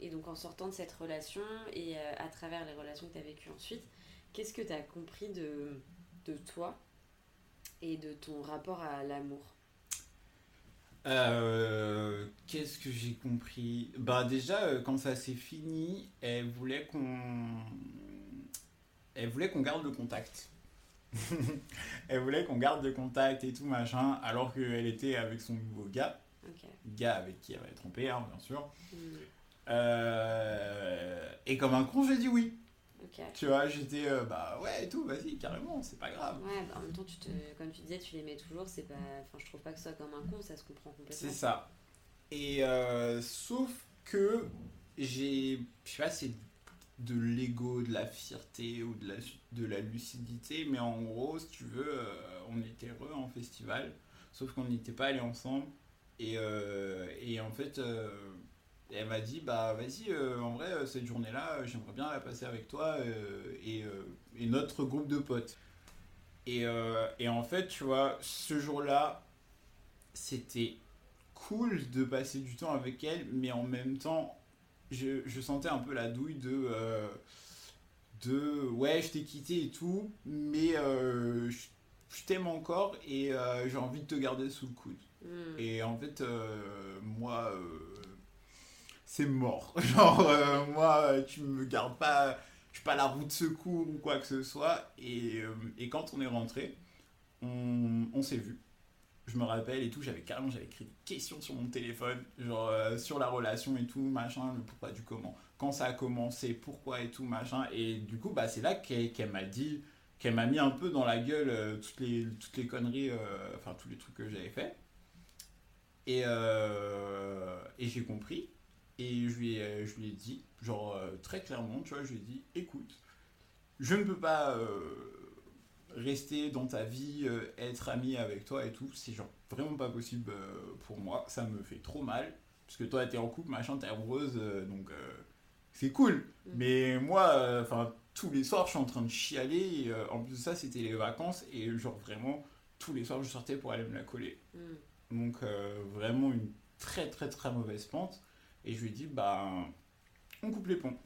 Et donc, en sortant de cette relation et à travers les relations que tu as vécues ensuite, qu'est-ce que tu as compris de, de toi et de ton rapport à l'amour euh, Qu'est-ce que j'ai compris? Bah déjà, euh, quand ça s'est fini, elle voulait qu'on... Elle voulait qu'on garde le contact. elle voulait qu'on garde le contact et tout machin, alors qu'elle était avec son nouveau gars. Gars avec qui elle avait trompé, hein, bien sûr. Hmm. Euh, et comme un con, j'ai dit oui. Tu vois, j'étais, euh, bah ouais, et tout, vas-y, carrément, c'est pas grave. Ouais, bah, en même temps, tu te, comme tu disais, tu l'aimais toujours, c'est pas. Enfin, je trouve pas que ce soit comme un con, ça se comprend complètement. C'est ça. Et euh, sauf que j'ai. Je sais pas, c'est de l'ego, de la fierté ou de la, de la lucidité, mais en gros, si tu veux, euh, on était heureux en festival, sauf qu'on n'était pas allés ensemble. Et, et en fait et elle m'a dit, bah vas-y, euh, en vrai, euh, cette journée-là, euh, j'aimerais bien la passer avec toi et, et, notre groupe de potes. Et, et, en fait, tu vois, ce jour-là, c'était cool de passer du temps avec elle, mais en même temps, je, je sentais un peu la douille de... de ouais, je t'ai quitté et tout, mais je, t'aime encore et j'ai envie de te garder sous le coude. Hmm. Et en fait, moi c'est mort. Genre, euh, moi, tu me gardes pas, je suis pas la roue de secours ou quoi que ce soit. Et, euh, et quand on est rentré, on, s'est vu. Je me rappelle et tout, j'avais carrément j'avais écrit des questions sur mon téléphone, genre euh, sur la relation et tout, machin, le pourquoi du comment, quand ça a commencé, pourquoi et tout, machin. Et du coup, bah, c'est là qu'elle m'a dit, qu'elle m'a mis un peu dans la gueule toutes, les, toutes les conneries, enfin tous les trucs que j'avais fait. Et, et j'ai compris. Et je lui ai, euh, je lui ai dit, genre euh, très clairement, tu vois, je lui ai dit, écoute, je ne peux pas euh, rester dans ta vie, être ami avec toi et tout, c'est genre vraiment pas possible pour moi, ça me fait trop mal, parce que toi t'es en couple, machin, t'es amoureuse, donc c'est cool. Mm. Mais moi, enfin, tous les soirs, je suis en train de chialer, en plus de ça, c'était les vacances, et genre vraiment, tous les soirs, je sortais pour aller me la coller. Mm. Donc vraiment une très très très mauvaise pente. Et je lui ai dit, bah, on coupe les ponts.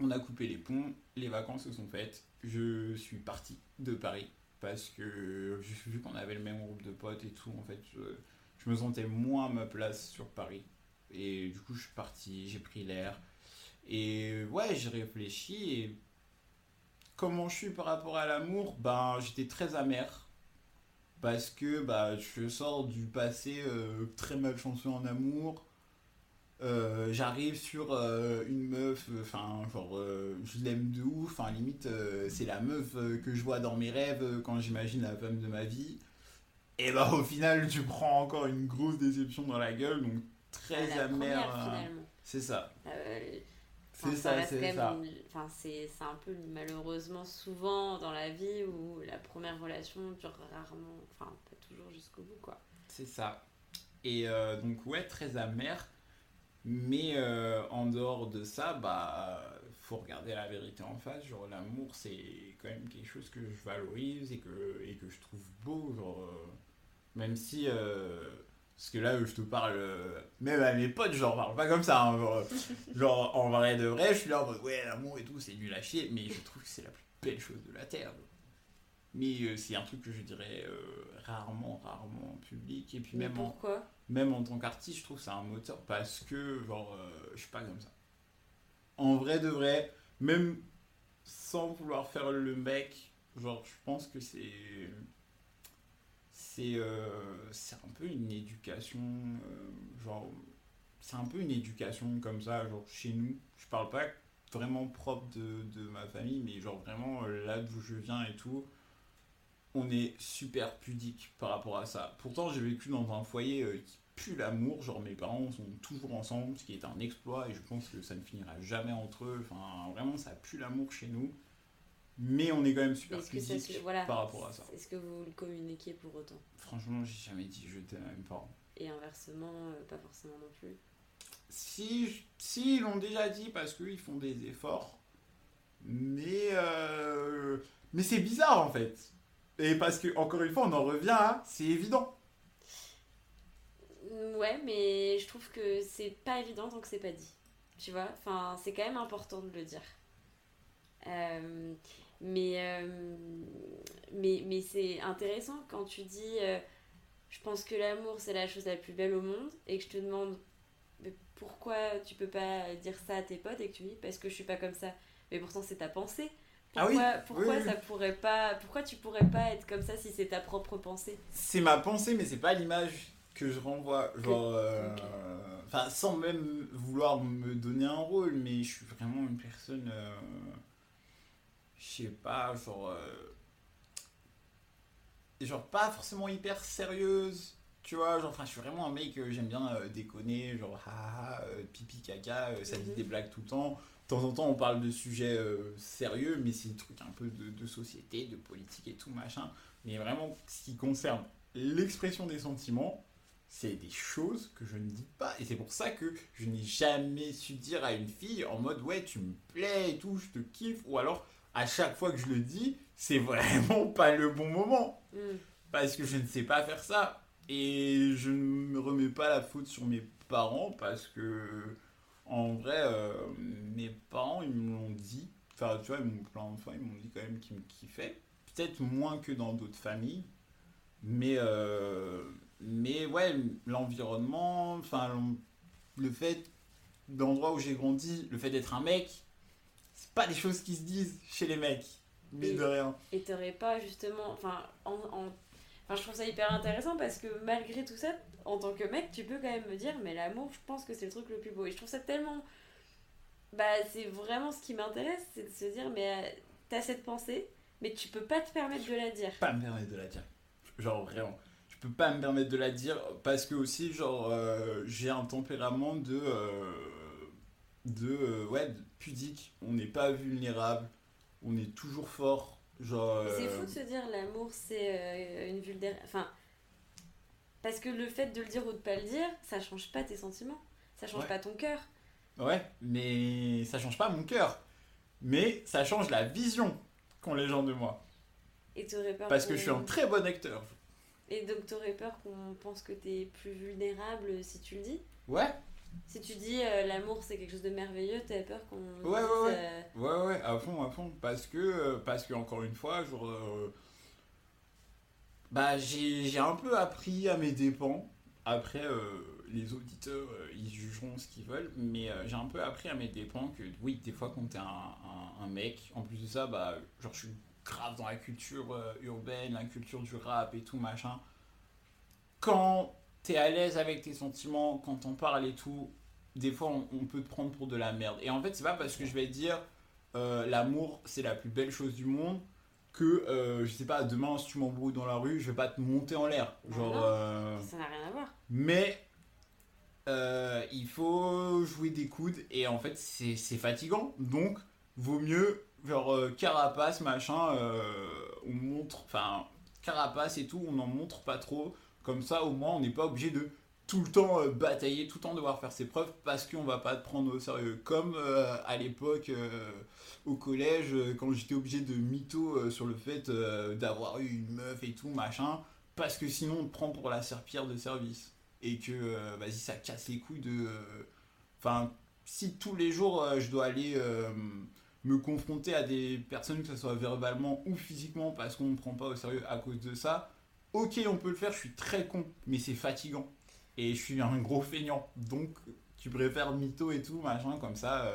On a coupé les ponts, les vacances se sont faites. Je suis parti de Paris parce que vu qu'on avait le même groupe de potes et tout, en fait, je, me sentais moins à ma place sur Paris. Et du coup, je suis parti, j'ai pris l'air. Et ouais, j'ai réfléchi et comment je suis par rapport à l'amour, ben j'étais très amer parce que bah je sors du passé euh, très malchanceux en amour. Euh, j'arrive sur euh, une meuf, enfin, genre, euh, je l'aime de ouf, enfin, limite, c'est la meuf que je vois dans mes rêves quand j'imagine la femme de ma vie. Et bah, au final, tu prends encore une grosse déception dans la gueule, donc très ah, amère. C'est ça. c'est ça, c'est ça. Enfin, c'est un peu malheureusement souvent dans la vie où la première relation dure rarement, enfin, pas toujours jusqu'au bout, quoi. C'est ça. Et donc, ouais, très amère. Mais euh, en dehors de ça, bah, faut regarder la vérité en face. Genre, l'amour, c'est quand même quelque chose que je valorise et que, et que je trouve beau. Genre, euh, même si. Euh, parce que là, je te parle. même à mes potes, genre, parle pas comme ça. Hein, genre, en vrai de vrai, je suis là en mode, ouais, l'amour et tout, c'est nul à chier. Mais je trouve que c'est la plus belle chose de la terre. Mais c'est un truc que je dirais rarement, rarement en public. Et puis même pourquoi? Même en tant qu'artiste, je trouve que c'est un moteur parce que, genre, euh, je suis pas comme ça. En vrai de vrai, même sans vouloir faire le mec, genre, je pense que c'est. C'est euh, un peu une éducation. Euh, genre, c'est un peu une éducation comme ça, genre, chez nous. Je parle pas vraiment propre de, de ma famille, mais genre, vraiment, là d'où je viens et tout on est super pudique par rapport à ça. Pourtant, j'ai vécu dans un foyer qui pue l'amour. Genre, mes parents sont toujours ensemble, ce qui est un exploit, et je pense que ça ne finira jamais entre eux. Enfin, vraiment, ça pue l'amour chez nous. Mais on est quand même super physique par rapport à ça. Est-ce que vous le communiquez pour autant? Franchement, j'ai jamais dit je t'aime à mes parents. Et inversement, euh, pas forcément non plus? Si, si ils l'ont déjà dit parce qu'ils font des efforts. Mais, euh, mais c'est bizarre en fait. Et parce que, encore une fois, on en revient c'est évident. Ouais, mais je trouve que c'est pas évident tant que c'est pas dit. Tu vois Enfin, c'est quand même important de le dire. Euh, mais euh, mais, mais c'est intéressant quand tu dis euh, je pense que l'amour c'est la chose la plus belle au monde et que je te demande pourquoi tu peux pas dire ça à tes potes et que tu dis parce que je suis pas comme ça. Mais pourtant c'est ta pensée. Pourquoi, ah oui pourquoi ça pourrait pas pourquoi tu pourrais pas être comme ça si c'est ta propre pensée? C'est ma pensée mais c'est pas l'image que je renvoie. Genre. euh, Enfin, sans même vouloir me donner un rôle, mais je suis vraiment une personne. euh, je sais pas, genre. euh, genre, pas forcément hyper sérieuse. Tu vois, genre, enfin, je suis vraiment un mec, j'aime bien déconner, genre, haha, pipi, caca, ça dit Mhm. des blagues tout le temps. De temps en temps, on parle de sujets euh, sérieux, mais c'est des trucs un peu de, de société, de politique et tout, machin. Mais vraiment, ce qui concerne l'expression des sentiments, c'est des choses que je ne dis pas. Et c'est pour ça que je n'ai jamais su dire à une fille en mode ouais, tu me plais et tout, je te kiffe. Ou alors, à chaque fois que je le dis, c'est vraiment pas le bon moment. Mm. Parce que je ne sais pas faire ça. Et je ne me remets pas la faute sur mes parents parce que, en vrai, euh, mes parents, ils me l'ont dit. Enfin, tu vois, ils m'ont plein de fois, ils m'ont dit quand même qu'ils me kiffaient. Peut-être moins que dans d'autres familles. Mais, euh, mais ouais, l'environnement, enfin, le fait, l'endroit où j'ai grandi, le fait d'être un mec, c'est pas des choses qui se disent chez les mecs. Mais de rien. Et t'aurais pas justement. Enfin, en, en- enfin, je trouve ça hyper intéressant parce que malgré tout ça, en tant que mec, tu peux quand même me dire, mais l'amour, je pense que c'est le truc le plus beau. Et je trouve ça tellement. Bah, c'est vraiment ce qui m'intéresse, c'est de se dire, mais euh, t'as cette pensée, mais tu peux pas te permettre de la dire. pas me permettre de la dire. Genre vraiment. Je peux pas me permettre de la dire parce que aussi, genre, euh, j'ai un tempérament de. euh, de. ouais, de pudique. On n'est pas vulnérable. On est toujours fort. Genre. C'est fou de se dire l'amour c'est une vulnérabilité. Enfin, parce que le fait de le dire ou de pas le dire, ça change pas tes sentiments, ça change Ouais. pas ton cœur. Ouais, mais ça change pas mon cœur. Mais ça change la vision qu'ont les gens de moi. Et t'aurais peur. Parce que je suis un très bon acteur. Et donc t'aurais peur qu'on pense que t'es plus vulnérable si tu le dis? Ouais, Si tu dis euh, l'amour c'est quelque chose de merveilleux, t'as peur qu'on. Ouais, dise, ouais, ouais. euh, Ouais, ouais, à fond, à fond. Parce que, euh, parce que encore une fois, genre, euh, bah, j'ai j'ai un peu appris à mes dépens. Après, les auditeurs, euh, ils jugeront ce qu'ils veulent. Mais euh, j'ai un peu appris à mes dépens que, oui, des fois, quand t'es un, un, un mec, en plus de ça, bah, genre, je suis grave dans la culture euh, urbaine, la culture du rap et tout, machin. Quand t'es à l'aise avec tes sentiments, quand t'en parles et tout, des fois on, on peut te prendre pour de la merde. Et en fait, c'est pas parce que je vais dire euh, l'amour c'est la plus belle chose du monde que euh, je sais pas, demain si tu m'embrouilles dans la rue, je vais pas te monter en l'air. Genre, Ah non. euh, Ça n'a rien à voir. mais euh, il faut jouer des coudes et en fait c'est fatigant. Donc vaut mieux genre euh, carapace machin, euh, on montre, enfin carapace et tout, on n'en montre pas trop. Comme ça au moins on n'est pas obligé de tout le temps batailler, tout le temps devoir faire ses preuves parce qu'on va pas te prendre au sérieux. Comme à l'époque au collège quand j'étais obligé de mytho sur le fait d'avoir eu une meuf et tout machin parce que sinon on te prend pour la serpillère de service et que euh, vas-y ça casse les couilles de euh, enfin si tous les jours euh, je dois aller me confronter à des personnes que ce soit verbalement ou physiquement parce qu'on me prend pas au sérieux à cause de ça ok on peut le faire je suis très con mais c'est fatigant et je suis un gros feignant donc tu préfères mytho et tout machin comme ça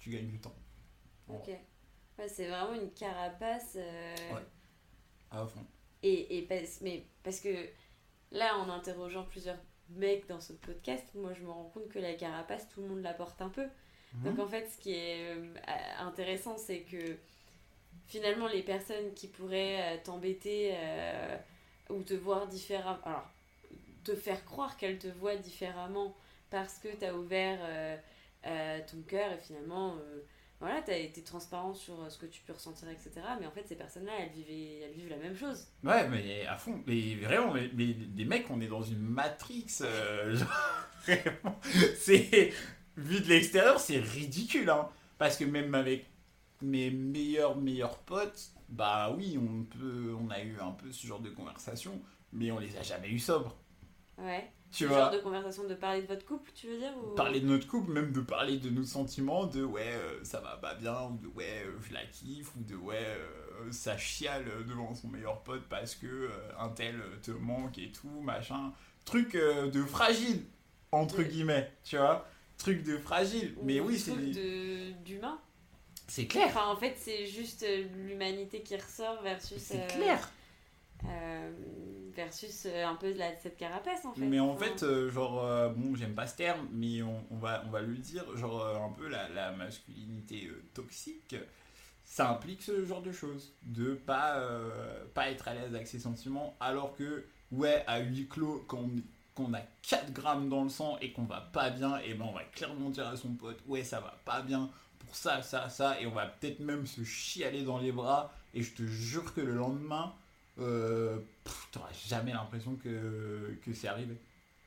tu gagnes du temps Ok. Ouais, c'est vraiment une carapace. Ouais. à fond Et, et parce, mais parce que là, en interrogeant plusieurs mecs dans ce podcast, moi je me rends compte que la carapace, tout le monde la porte un peu. Donc en fait, ce qui est euh, intéressant, c'est que finalement, les personnes qui pourraient euh, t'embêter euh, ou te voir différemment, alors te faire croire qu'elles te voient différemment parce que tu as ouvert euh, euh, ton cœur et finalement, voilà, tu as été transparent sur euh, ce que tu peux ressentir, etc. Mais en fait, ces personnes-là, elles, vivaient, elles vivent la même chose. Ouais, mais à fond. Mais vraiment, mais, mais les mecs, on est dans une matrix. euh, genre, vraiment. C'est. Vu de l'extérieur, c'est ridicule. Hein, parce que même avec mes meilleurs, meilleurs potes, bah oui, on, peut, on a eu un peu ce genre de conversation, mais on les a jamais eu sobres. Ouais. Tu Ce vois genre de conversation de parler de votre couple, tu veux dire ou... Parler de notre couple, même de parler de nos sentiments, de ouais, euh, ça va pas bien, ou de ouais, euh, je la kiffe, ou de ouais, euh, ça chiale devant son meilleur pote parce que un tel te manque et tout, machin. Truc de fragile, entre guillemets, tu vois. Truc de fragile. ou Mais oui, c'est truc de- d'humain. c'est clair. Enfin, en fait, c'est juste l'humanité qui ressort versus. C'est clair. euh, versus un peu la, cette carapace en fait. Mais en fait, genre, bon, j'aime pas ce terme, mais on, va, on va le dire, genre, un peu la, la masculinité toxique, ça implique ce genre de choses. De pas, pas être à l'aise avec ses sentiments, alors que, ouais, à huis clos, quand on qu'on a 4 grammes dans le sang et qu'on va pas bien, et ben on va clairement dire à son pote, ouais ça va pas bien pour ça, ça, ça, et on va peut-être même se chialer dans les bras, et je te jure que le lendemain, euh, t'auras jamais l'impression que, que c'est arrivé.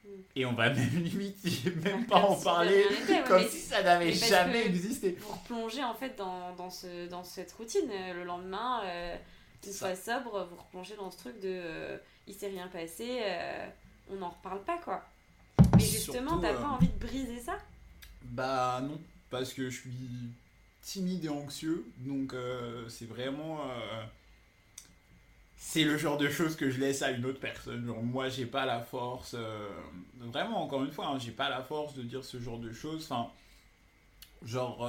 Mm. Et on va même limite même pas en parler comme si ça n'avait jamais existé. Pour plonger en fait dans, dans, ce, dans cette routine, euh, le lendemain, euh, tu sois sobre, vous replongez dans ce truc de euh, il s'est rien passé on n'en reparle pas, quoi. Mais justement, t'as pas euh, envie de briser ça? Bah non, parce que je suis timide et anxieux, donc euh, c'est vraiment... Euh, c'est le genre de choses que je laisse à une autre personne. Genre, moi, j'ai pas la force... Vraiment, encore une fois, hein, j'ai pas la force de dire ce genre de choses. Genre,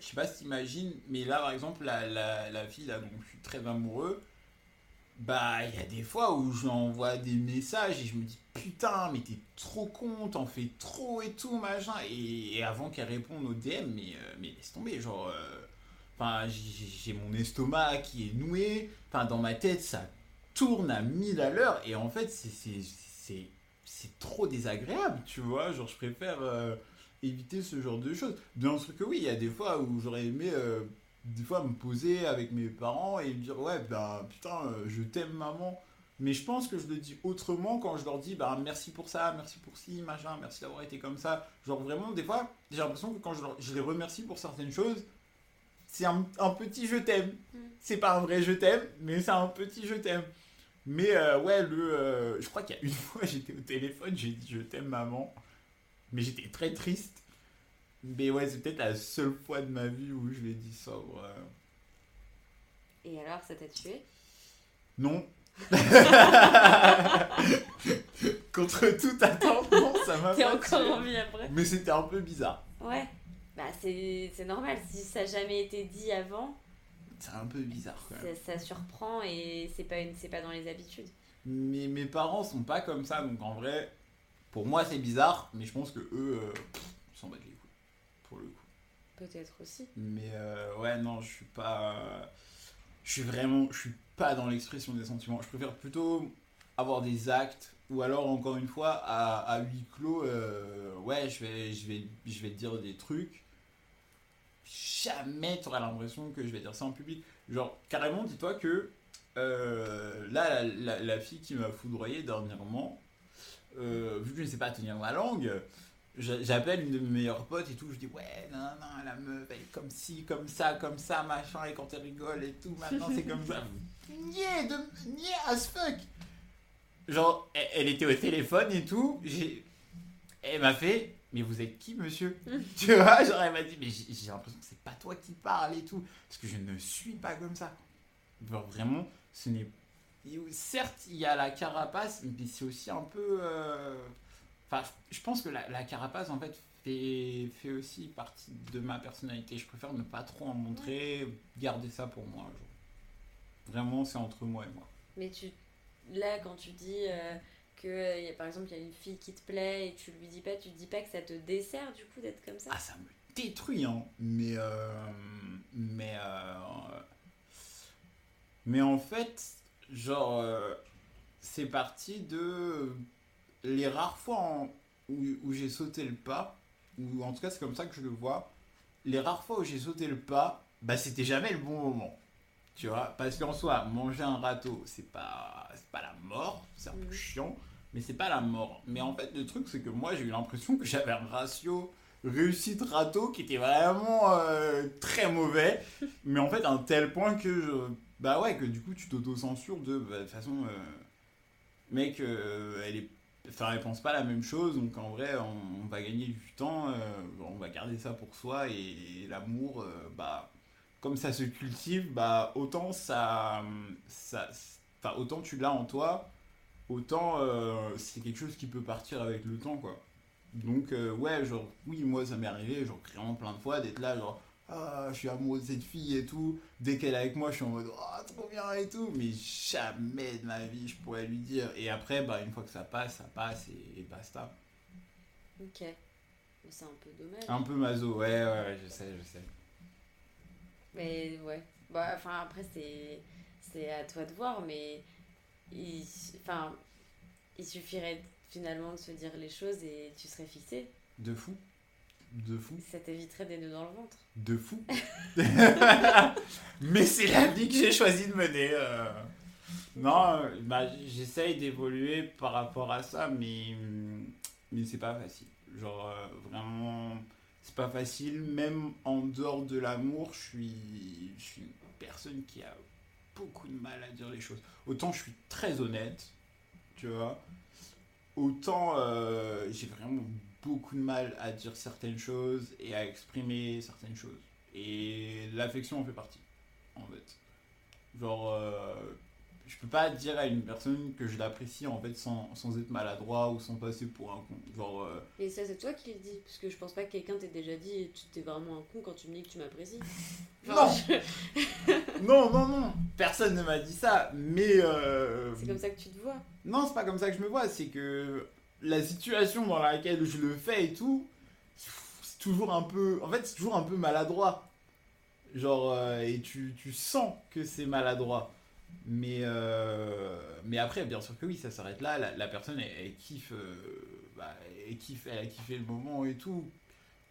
je sais pas si t'imagines, mais là, par exemple, la, la, fille là, dont je suis très amoureux, bah, il y a des fois où j'envoie des messages et je me dis putain, mais t'es trop con, t'en fais trop et tout, machin. Et, avant qu'elle réponde au DM, mais, euh, mais laisse tomber, genre. Euh, enfin, j'ai mon estomac qui est noué. Enfin, dans ma tête, ça tourne à 1000 à l'heure. Et en fait, c'est trop désagréable, tu vois. Genre, je préfère euh, éviter ce genre de choses. Bien sûr que oui, il y a des fois où j'aurais aimé des fois me poser avec mes parents et me dire ouais ben putain euh, je t'aime maman mais je pense que je le dis autrement quand je leur dis bah merci pour ça merci pour ci machin merci d'avoir été comme ça genre vraiment des fois j'ai l'impression que quand je, les remercie pour certaines choses c'est un, petit je t'aime mm. c'est pas un vrai je t'aime mais c'est un petit je t'aime mais euh, ouais le euh, je crois qu'il y a une fois j'étais au téléphone j'ai dit je t'aime maman mais j'étais très triste mais ouais, c'est peut-être la seule fois de ma vie où je l'ai dit ça. Et alors, ça t'a tué? Non. Contre toute attente, non, ça m'a T'es encore en vie après? Mais c'était un peu bizarre. Ouais. Bah, c'est normal. Si ça n'a jamais été dit avant. C'est un peu bizarre quand même. Ça, surprend et c'est pas, une, pas dans les habitudes. Mais mes parents sont pas comme ça, donc en vrai, pour moi c'est bizarre, mais je pense que eux, euh, ils s'en battent les pour le coup. Peut-être aussi. Mais euh, ouais, non, je suis pas. Je suis vraiment. Je suis pas dans l'expression des sentiments. Je préfère plutôt avoir des actes ou alors encore une fois à, à huis clos euh, ouais je vais je vais je vais te dire des trucs jamais tu auras l'impression que je vais dire ça en public genre carrément dis-toi que euh, là la, la, fille qui m'a foudroyé dernièrement vu que je ne sais pas tenir ma langue j'appelle une de mes meilleures potes et tout, je dis ouais, non, non, la meuf, elle est comme ci, comme ça, comme ça, machin, et quand elle rigole et tout, maintenant c'est comme ça. Niais, de, niais as fuck Genre, elle, était au téléphone et tout, j'ai, elle m'a fait, mais vous êtes qui, monsieur Tu vois, genre, elle m'a dit, mais j'ai l'impression que c'est pas toi qui parles et tout, parce que je ne suis pas comme ça. Genre, vraiment, ce n'est. Certes, il y a la carapace, mais c'est aussi un peu. Euh, Enfin, je pense que la, carapace, en fait, fait, fait, aussi partie de ma personnalité. Je préfère ne pas trop en montrer, garder ça pour moi. Vraiment, c'est entre moi et moi. Mais tu, là, quand tu dis euh, que, euh, par exemple, il y a une fille qui te plaît et tu lui dis pas, tu te dis pas que ça te dessert, du coup, d'être comme ça Ah, ça me détruit, hein. Mais, euh, mais, mais en fait, genre, c'est parti de les rares fois où, j'ai sauté le pas, ou en tout cas c'est comme ça que je le vois, les rares fois où j'ai sauté le pas, bah c'était jamais le bon moment. Tu vois, parce qu'en soi, manger un râteau, c'est pas, pas la mort, c'est un peu mm. chiant, mais c'est pas la mort. Mais en fait, le truc, c'est que moi, j'ai eu l'impression que j'avais un ratio réussite râteau qui était vraiment euh, très mauvais, mais en fait, à un tel point que je, bah ouais, que du coup, tu t'auto-censures de, bah, de toute façon, euh, mec, euh, elle est Enfin, elle pense pas la même chose, donc en vrai, on, va gagner du temps, euh, on va garder ça pour soi, et, l'amour, euh, bah, comme ça se cultive, bah, autant ça, ça autant tu l'as en toi, autant euh, c'est quelque chose qui peut partir avec le temps, quoi. Donc, ouais, genre, oui, moi, ça m'est arrivé, genre, clairement plein de fois, d'être là, genre, ah, je suis amoureux de cette fille et tout. Dès qu'elle est avec moi, je suis en mode, ah, trop bien et tout. Mais jamais de ma vie, je pourrais lui dire. Et après, bah, une fois que ça passe, ça passe et, basta. Ok. C'est un peu dommage. Un peu maso, ouais, ouais, je sais, je sais. Mais ouais. Bah, enfin, après, c'est, c'est à toi de voir, mais il, enfin, il suffirait finalement de se dire les choses et tu serais fixé. De fou. De fou. Ça t'éviterait des nœuds dans le ventre. De fou. Mais c'est la vie que j'ai choisi de mener. Euh. Non, bah, j'essaye d'évoluer par rapport à ça, mais, mais c'est pas facile. Genre, euh, vraiment, c'est pas facile. Même en dehors de l'amour, je suis, je suis une personne qui a beaucoup de mal à dire les choses. Autant je suis très honnête, tu vois, autant euh, j'ai vraiment beaucoup de mal à dire certaines choses et à exprimer certaines choses. Et l'affection en fait partie, en fait. Genre, euh, je peux pas dire à une personne que je l'apprécie en fait sans, sans, être maladroit ou sans passer pour un con. Genre. Euh, et ça, c'est toi qui le dis. Parce que je pense pas que quelqu'un t'ait déjà dit tu t'es vraiment un con quand tu me dis que tu m'apprécies. non Non, non, non Personne ne m'a dit ça, mais. Euh, c'est comme ça que tu te vois Non, c'est pas comme ça que je me vois, c'est que la situation dans laquelle je le fais et tout, c'est toujours un peu. En fait, c'est toujours un peu maladroit. Genre, euh, et tu, tu sens que c'est maladroit. Mais, euh, mais après, bien sûr que oui, ça s'arrête là. La, personne, elle, kiffe, euh, bah, elle, kiffe, elle a kiffé le moment et tout.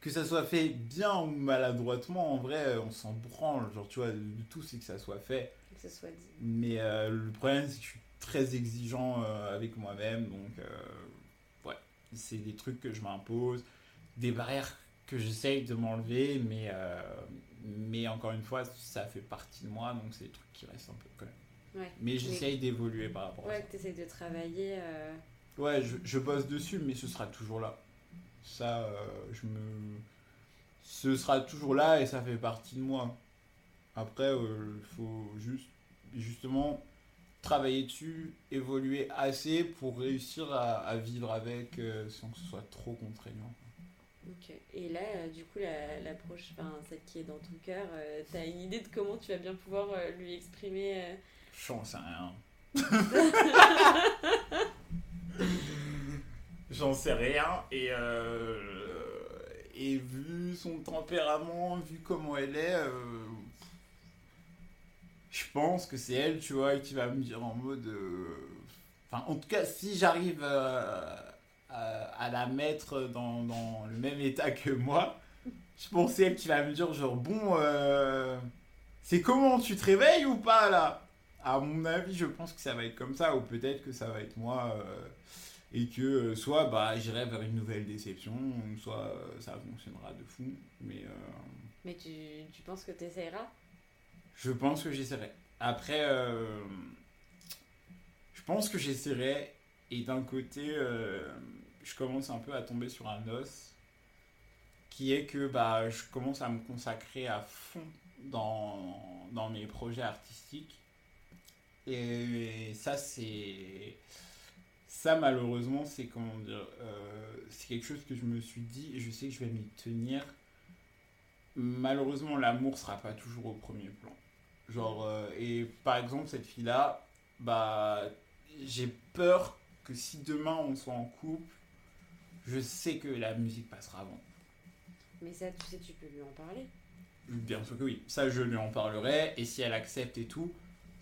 Que ça soit fait bien ou maladroitement, en vrai, on s'en branle. Genre, tu vois, de tout, c'est que ça soit fait. Que ça soit dit. Mais le problème, c'est que je suis très exigeant avec moi-même. Donc, ouais, c'est des trucs que je m'impose, des barrières que j'essaye de m'enlever, mais, euh, mais encore une fois, ça fait partie de moi, donc c'est des trucs qui restent un peu quand même. Ouais, mais j'essaye d'évoluer par rapport à ça. Ouais, tu essayes de travailler. Euh. Ouais, je, je, bosse dessus, mais ce sera toujours là. Ça, euh, je me. Ce sera toujours là et ça fait partie de moi. Après, il faut juste, justement, travailler dessus, évoluer assez pour réussir à, à vivre avec sans que ce soit trop contraignant. Ok. Et là, euh, du coup, la, la prochaine, celle qui est dans ton cœur, euh, tu as une idée de comment tu vas bien pouvoir euh, lui exprimer J'en sais rien. J'en sais rien. Et, et vu son tempérament, vu comment elle est, je pense que c'est elle, tu vois, qui va me dire en mode. Enfin, en tout cas, si j'arrive à la mettre dans, dans, le même état que moi, je pense elle qui va me dire genre bon, euh, c'est comment tu te réveilles ou pas là? À mon avis, je pense que ça va être comme ça ou peut-être que ça va être moi euh, et que euh, soit bah j'irai vers une nouvelle déception, soit ça fonctionnera de fou. Mais mais tu, tu penses que tu essaieras Je pense que j'essaierai. Après, je pense que j'essaierai et d'un côté je commence un peu à tomber sur un os qui est que bah, je commence à me consacrer à fond dans, dans mes projets artistiques. Et ça, c'est. Ça, malheureusement, c'est comment dire. Euh, c'est quelque chose que je me suis dit et je sais que je vais m'y tenir. Malheureusement, l'amour sera pas toujours au premier plan. Genre, euh, et par exemple, cette fille-là, bah, j'ai peur que si demain on soit en couple, je sais que la musique passera avant. Mais ça, tu sais, tu peux lui en parler. Bien sûr que oui. Ça, je lui en parlerai. Et si elle accepte et tout,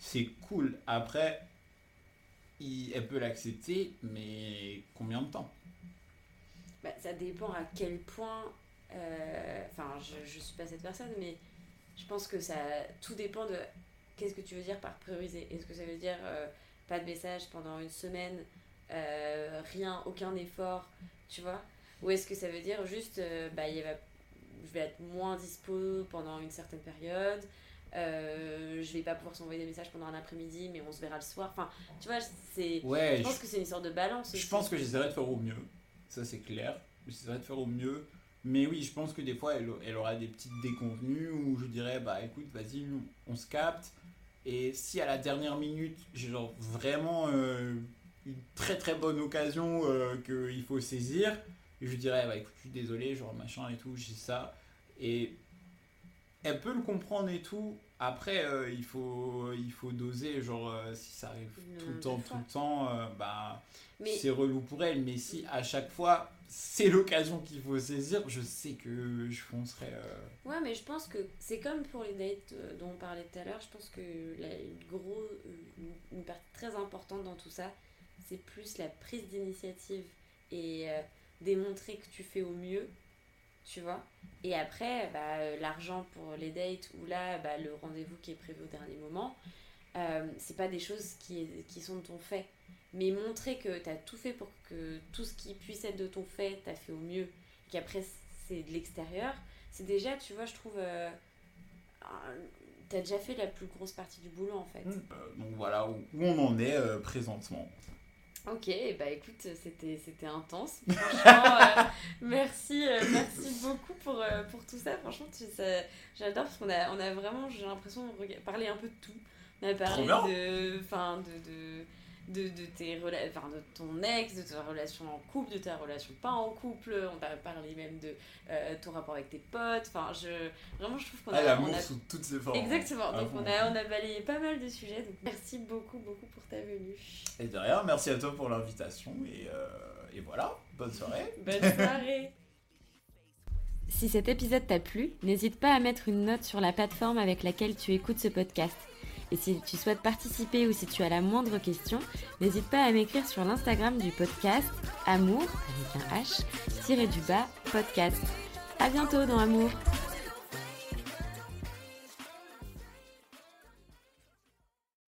c'est cool. Après, elle peut l'accepter, mais combien de temps? Bah, Ça dépend à quel point. Euh, enfin, je ne suis pas cette personne, mais je pense que ça tout dépend de qu'est-ce que tu veux dire par prioriser. Est-ce que ça veut dire euh, pas de message pendant une semaine, euh, rien, aucun effort, tu vois? Ou est-ce que ça veut dire juste, bah, il va, je vais être moins dispo pendant une certaine période, euh, je vais pas pouvoir s'envoyer des messages pendant un après-midi, mais on se verra le soir. Enfin, tu vois, c'est. je pense que c'est une sorte de balance. Je pense que j'essaierai de faire au mieux. Ça, c'est clair. J'essaierai de faire au mieux. Mais oui, je pense que des fois, elle, elle aura des petites déconvenues où je dirais, bah écoute, vas-y, on se capte. Et si à la dernière minute, j'ai genre vraiment euh, une très très bonne occasion euh, qu'il faut saisir. Je dirais, bah écoute, je suis désolé, genre machin et tout, j'ai ça. Et elle peut le comprendre et tout. Après, euh, il, faut, il faut doser, genre, euh, si ça arrive tout le temps, tout le temps, euh, bah, c'est relou pour elle. Mais si à chaque fois, c'est l'occasion qu'il faut saisir, je sais que je foncerai. Ouais, mais je pense que c'est comme pour les dates dont on parlait tout à l'heure. Je pense que la, gros, une partie très importante dans tout ça, c'est plus la prise d'initiative et démontrer que tu fais au mieux tu vois. Et après, bah, euh, l'argent pour les dates ou là, bah, le rendez-vous qui est prévu au dernier moment, euh, c'est pas des choses qui, qui sont de ton fait. Mais montrer que tu as tout fait pour que tout ce qui puisse être de ton fait, tu as fait au mieux, qu'après c'est de l'extérieur, c'est déjà, tu vois, je trouve. Euh, tu as déjà fait la plus grosse partie du boulot en fait. Mmh. donc voilà où on en est présentement. Ok, bah écoute, c'était, c'était intense. Franchement, euh, merci, euh, merci beaucoup pour, euh, pour tout ça. Franchement, tu, j'adore parce qu'on a, on a vraiment, j'ai l'impression, parlé un peu de tout. On a parlé de, fin, de, de de, de, tes enfin, de ton ex, de ta relation en couple, de ta relation pas en couple. On va parler même de euh, ton rapport avec tes potes. Enfin, je, vraiment, je trouve qu'on a. Ah, l'amour sous toutes ses formes. Exactement. donc, on a, on a balayé pas mal de sujets. Donc, merci beaucoup, beaucoup pour ta venue. Et derrière, merci à toi pour l'invitation. Et, euh, et voilà, bonne soirée. bonne soirée. Si cet épisode t'a plu, n'hésite pas à mettre une note sur la plateforme avec laquelle tu écoutes ce podcast. Et si tu souhaites participer ou si tu as la moindre question, n'hésite pas à m'écrire sur l'Instagram du podcast Amour avec un H tiré du bas podcast. À bientôt dans Amour.